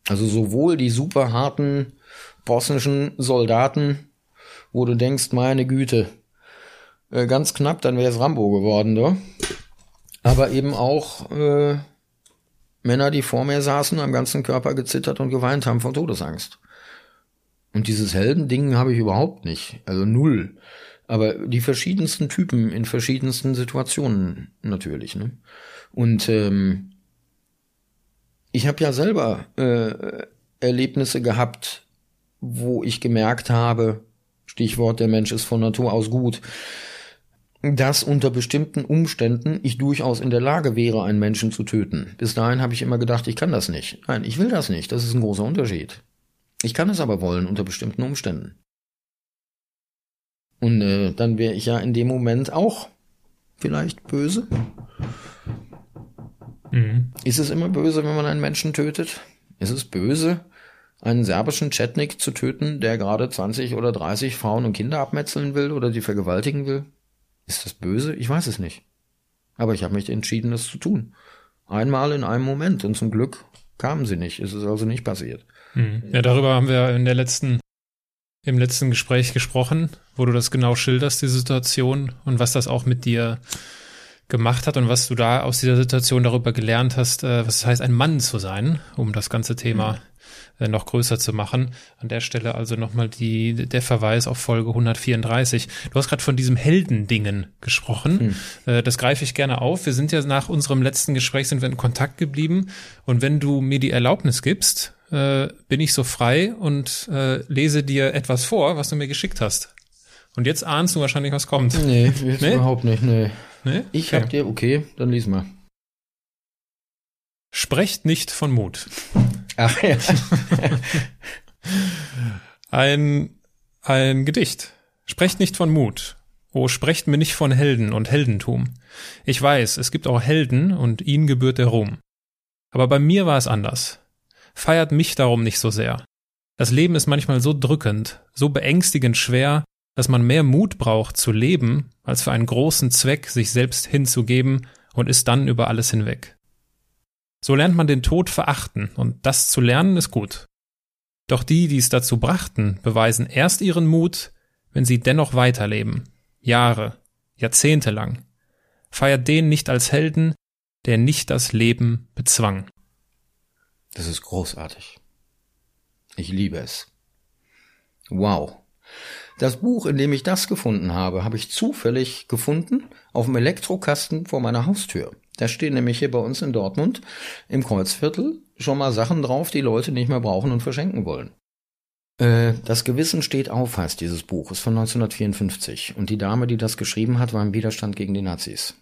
Also sowohl die super harten bosnischen Soldaten, wo du denkst, meine Güte, äh, ganz knapp, dann wäre es Rambo geworden, ne? Aber eben auch äh, Männer, die vor mir saßen, am ganzen Körper gezittert und geweint haben vor Todesangst. Und dieses Heldending habe ich überhaupt nicht. Also null. Aber die verschiedensten Typen in verschiedensten Situationen natürlich. Ne? Und ähm, ich habe ja selber äh, Erlebnisse gehabt, wo ich gemerkt habe, Stichwort, der Mensch ist von Natur aus gut, dass unter bestimmten Umständen ich durchaus in der Lage wäre, einen Menschen zu töten. Bis dahin habe ich immer gedacht, ich kann das nicht. Nein, ich will das nicht. Das ist ein großer Unterschied. Ich kann es aber wollen unter bestimmten Umständen. Und äh, dann wäre ich ja in dem Moment auch vielleicht böse. Mhm. Ist es immer böse, wenn man einen Menschen tötet? Ist es böse, einen serbischen Chetnik zu töten, der gerade 20 oder 30 Frauen und Kinder abmetzeln will oder die vergewaltigen will? Ist das böse? Ich weiß es nicht. Aber ich habe mich entschieden, das zu tun. Einmal in einem Moment und zum Glück kamen sie nicht. Es ist also nicht passiert. Mhm. Ja, darüber haben wir in der letzten im letzten Gespräch gesprochen, wo du das genau schilderst, die Situation und was das auch mit dir gemacht hat und was du da aus dieser Situation darüber gelernt hast, äh, was es heißt, ein Mann zu sein, um das ganze Thema mhm. noch größer zu machen. An der Stelle also nochmal die, der Verweis auf Folge 134. Du hast gerade von diesem Heldendingen gesprochen. Mhm. Das greife ich gerne auf. Wir sind ja nach unserem letzten Gespräch sind wir in Kontakt geblieben. Und wenn du mir die Erlaubnis gibst, äh, bin ich so frei und äh, lese dir etwas vor, was du mir geschickt hast. Und jetzt ahnst du wahrscheinlich, was kommt. Nee, jetzt [LAUGHS] nee? überhaupt nicht, nee. nee? Ich okay. hab dir, okay, dann lies mal. Sprecht nicht von Mut. Ach ja. [LAUGHS] ein, ein Gedicht. Sprecht nicht von Mut. Oh, sprecht mir nicht von Helden und Heldentum. Ich weiß, es gibt auch Helden und ihnen gebührt der Ruhm. Aber bei mir war es anders. Feiert mich darum nicht so sehr. Das Leben ist manchmal so drückend, so beängstigend schwer, dass man mehr Mut braucht zu leben, als für einen großen Zweck sich selbst hinzugeben und ist dann über alles hinweg. So lernt man den Tod verachten, und das zu lernen ist gut. Doch die, die es dazu brachten, beweisen erst ihren Mut, wenn sie dennoch weiterleben, Jahre, Jahrzehnte lang. Feiert den nicht als Helden, der nicht das Leben bezwang. Das ist großartig. Ich liebe es. Wow. Das Buch, in dem ich das gefunden habe, habe ich zufällig gefunden auf dem Elektrokasten vor meiner Haustür. Da stehen nämlich hier bei uns in Dortmund im Kreuzviertel schon mal Sachen drauf, die Leute nicht mehr brauchen und verschenken wollen. Äh, das Gewissen steht auf, heißt dieses Buch, ist von 1954. Und die Dame, die das geschrieben hat, war im Widerstand gegen die Nazis.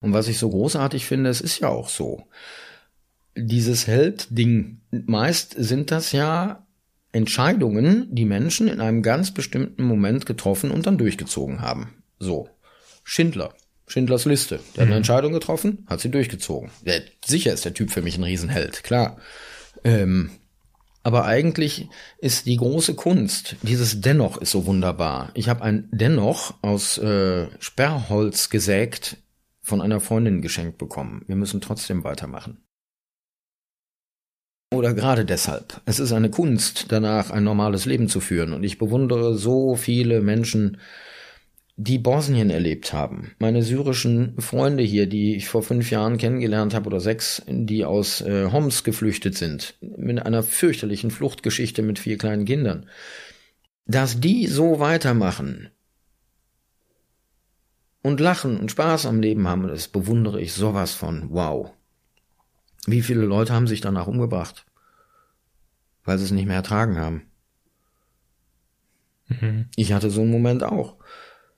Und was ich so großartig finde, es ist ja auch so. Dieses Held-Ding, meist sind das ja Entscheidungen, die Menschen in einem ganz bestimmten Moment getroffen und dann durchgezogen haben. So. Schindler. Schindlers Liste. Der hat eine mhm. Entscheidung getroffen, hat sie durchgezogen. Der, sicher ist der Typ für mich ein Riesenheld, klar. Ähm, aber eigentlich ist die große Kunst, dieses Dennoch ist so wunderbar. Ich habe ein Dennoch aus äh, Sperrholz gesägt von einer Freundin geschenkt bekommen. Wir müssen trotzdem weitermachen. Oder gerade deshalb. Es ist eine Kunst, danach ein normales Leben zu führen. Und ich bewundere so viele Menschen, die Bosnien erlebt haben. Meine syrischen Freunde hier, die ich vor fünf Jahren kennengelernt habe oder sechs, die aus äh, Homs geflüchtet sind, mit einer fürchterlichen Fluchtgeschichte mit vier kleinen Kindern. Dass die so weitermachen und lachen und Spaß am Leben haben, das bewundere ich sowas von. Wow. Wie viele Leute haben sich danach umgebracht? Weil sie es nicht mehr ertragen haben. Mhm. Ich hatte so einen Moment auch.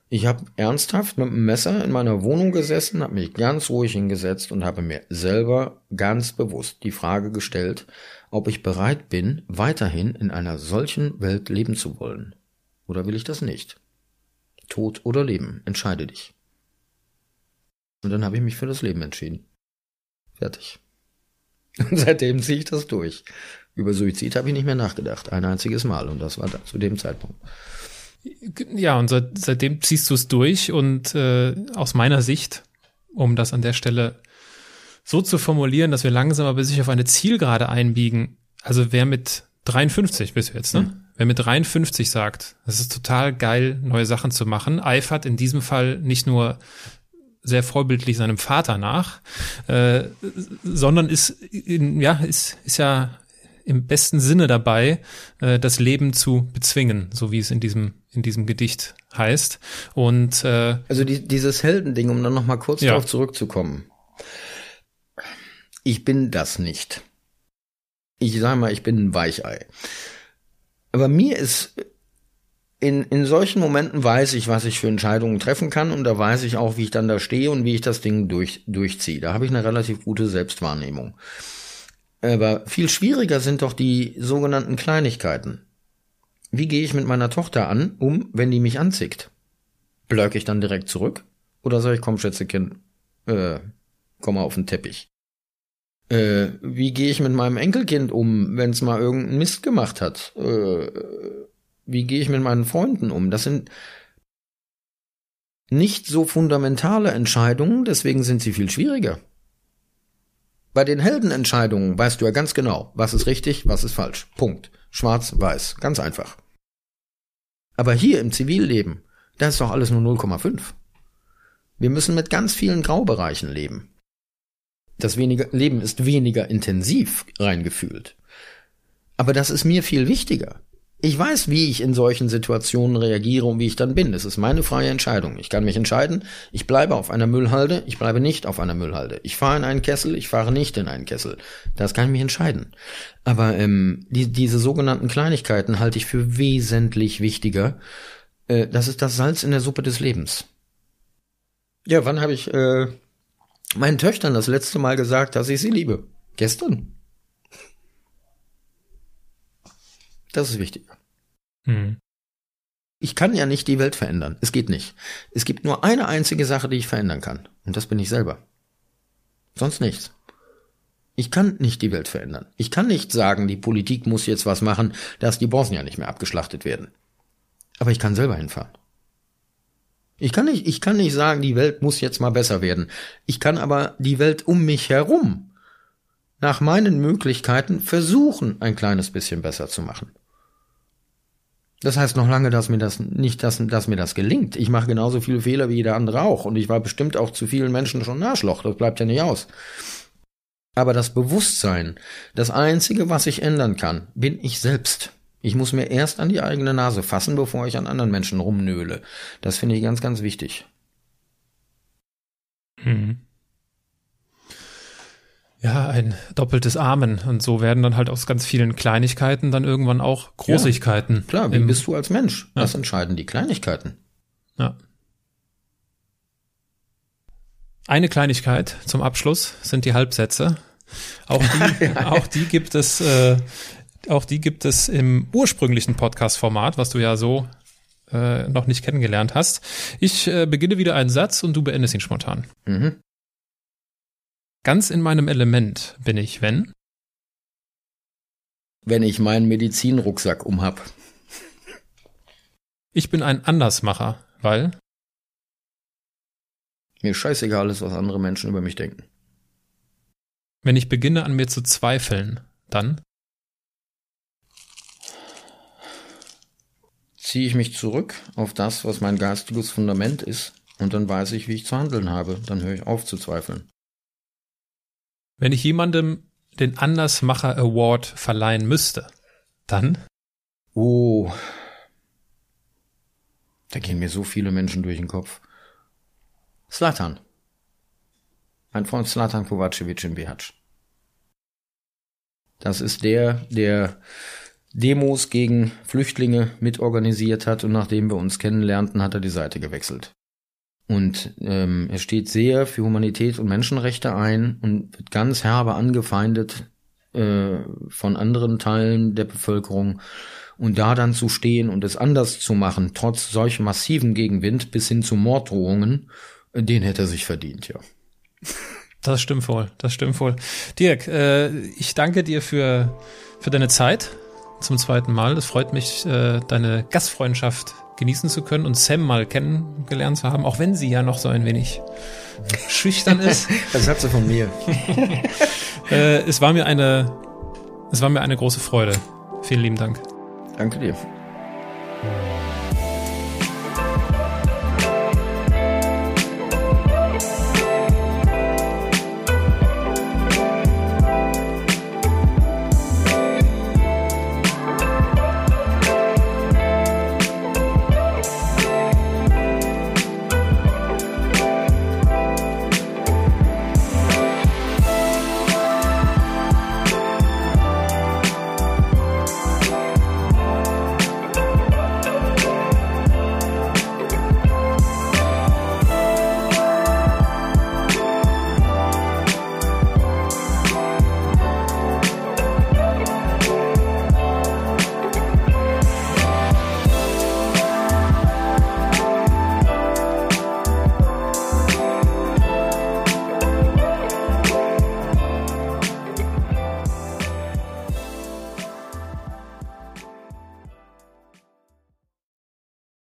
Ich habe ernsthaft mit einem Messer in meiner Wohnung gesessen, habe mich ganz ruhig hingesetzt und habe mir selber ganz bewusst die Frage gestellt, ob ich bereit bin, weiterhin in einer solchen Welt leben zu wollen. Oder will ich das nicht? Tod oder Leben, entscheide dich. Und dann habe ich mich für das Leben entschieden. Fertig. [LAUGHS] Und seitdem ziehe ich das durch. Über Suizid habe ich nicht mehr nachgedacht, ein einziges Mal, und das war da, zu dem Zeitpunkt. Ja, und seit, seitdem ziehst du es durch und äh, aus meiner Sicht, um das an der Stelle so zu formulieren, dass wir langsam aber sicher auf eine Zielgerade einbiegen. Also wer mit 53 bist du jetzt, ne? Mhm. Wer mit 53 sagt, es ist total geil, neue Sachen zu machen, eifert in diesem Fall nicht nur sehr vorbildlich seinem Vater nach, äh, sondern ist, in, ja, ist, ist ja im besten Sinne dabei, äh, das Leben zu bezwingen, so wie es in diesem in diesem Gedicht heißt. Und äh, also die, dieses Heldending, um dann noch mal kurz ja. darauf zurückzukommen. Ich bin das nicht. Ich sage mal, ich bin ein Weichei. Aber mir ist in, in solchen Momenten weiß ich, was ich für Entscheidungen treffen kann und da weiß ich auch, wie ich dann da stehe und wie ich das Ding durch, durchziehe. Da habe ich eine relativ gute Selbstwahrnehmung. Aber viel schwieriger sind doch die sogenannten Kleinigkeiten. Wie gehe ich mit meiner Tochter an, um, wenn die mich anzickt? Blöck ich dann direkt zurück? Oder soll ich, komm, Schätzekind, äh, komm mal auf den Teppich? Äh, wie gehe ich mit meinem Enkelkind um, wenn es mal irgendeinen Mist gemacht hat? Äh, wie gehe ich mit meinen Freunden um? Das sind nicht so fundamentale Entscheidungen, deswegen sind sie viel schwieriger. Bei den Heldenentscheidungen weißt du ja ganz genau, was ist richtig, was ist falsch. Punkt. Schwarz, weiß. Ganz einfach. Aber hier im Zivilleben, da ist doch alles nur 0,5. Wir müssen mit ganz vielen Graubereichen leben. Das weniger, Leben ist weniger intensiv reingefühlt. Aber das ist mir viel wichtiger. Ich weiß, wie ich in solchen Situationen reagiere und wie ich dann bin. Es ist meine freie Entscheidung. Ich kann mich entscheiden, ich bleibe auf einer Müllhalde, ich bleibe nicht auf einer Müllhalde. Ich fahre in einen Kessel, ich fahre nicht in einen Kessel. Das kann ich mich entscheiden. Aber ähm, die, diese sogenannten Kleinigkeiten halte ich für wesentlich wichtiger. Äh, das ist das Salz in der Suppe des Lebens. Ja, wann habe ich äh, meinen Töchtern das letzte Mal gesagt, dass ich sie liebe? Gestern. Das ist wichtig. Hm. Ich kann ja nicht die Welt verändern. Es geht nicht. Es gibt nur eine einzige Sache, die ich verändern kann. Und das bin ich selber. Sonst nichts. Ich kann nicht die Welt verändern. Ich kann nicht sagen, die Politik muss jetzt was machen, dass die Bosnier nicht mehr abgeschlachtet werden. Aber ich kann selber hinfahren. Ich kann nicht, ich kann nicht sagen, die Welt muss jetzt mal besser werden. Ich kann aber die Welt um mich herum nach meinen Möglichkeiten versuchen, ein kleines bisschen besser zu machen. Das heißt noch lange, dass mir das nicht, dass, dass mir das gelingt. Ich mache genauso viele Fehler wie jeder andere auch. Und ich war bestimmt auch zu vielen Menschen schon Arschloch. Das bleibt ja nicht aus. Aber das Bewusstsein, das Einzige, was ich ändern kann, bin ich selbst. Ich muss mir erst an die eigene Nase fassen, bevor ich an anderen Menschen rumnöhle. Das finde ich ganz, ganz wichtig. Mhm. Ja, ein doppeltes Amen. Und so werden dann halt aus ganz vielen Kleinigkeiten dann irgendwann auch Großigkeiten. Ja, klar, wie bist du als Mensch? Ja. Das entscheiden die Kleinigkeiten. Ja. Eine Kleinigkeit zum Abschluss sind die Halbsätze. Auch die, [LAUGHS] auch die gibt es äh, auch die gibt es im ursprünglichen Podcast-Format, was du ja so äh, noch nicht kennengelernt hast. Ich äh, beginne wieder einen Satz und du beendest ihn spontan. Mhm. Ganz in meinem Element bin ich, wenn? Wenn ich meinen Medizinrucksack umhab. Ich bin ein Andersmacher, weil? Mir scheißegal ist, was andere Menschen über mich denken. Wenn ich beginne an mir zu zweifeln, dann? ziehe ich mich zurück auf das, was mein geistiges Fundament ist, und dann weiß ich, wie ich zu handeln habe. Dann höre ich auf zu zweifeln. Wenn ich jemandem den Andersmacher Award verleihen müsste, dann? Oh. Da gehen mir so viele Menschen durch den Kopf. Slatan. Mein Freund Slatan Kovacevic in Bihać. Das ist der, der Demos gegen Flüchtlinge mitorganisiert hat und nachdem wir uns kennenlernten, hat er die Seite gewechselt. Und ähm, er steht sehr für Humanität und Menschenrechte ein und wird ganz herbe angefeindet äh, von anderen Teilen der Bevölkerung. Und da dann zu stehen und es anders zu machen, trotz solch massiven Gegenwind bis hin zu Morddrohungen, äh, den hätte er sich verdient, ja. Das stimmt wohl, das stimmt wohl. Dirk, äh, ich danke dir für, für deine Zeit zum zweiten Mal. Es freut mich, äh, deine Gastfreundschaft genießen zu können und Sam mal kennengelernt zu haben, auch wenn sie ja noch so ein wenig schüchtern ist. [LAUGHS] Das hat sie von mir. [LAUGHS] äh, es war mir eine, es war mir eine große Freude. Vielen lieben Dank. Danke dir.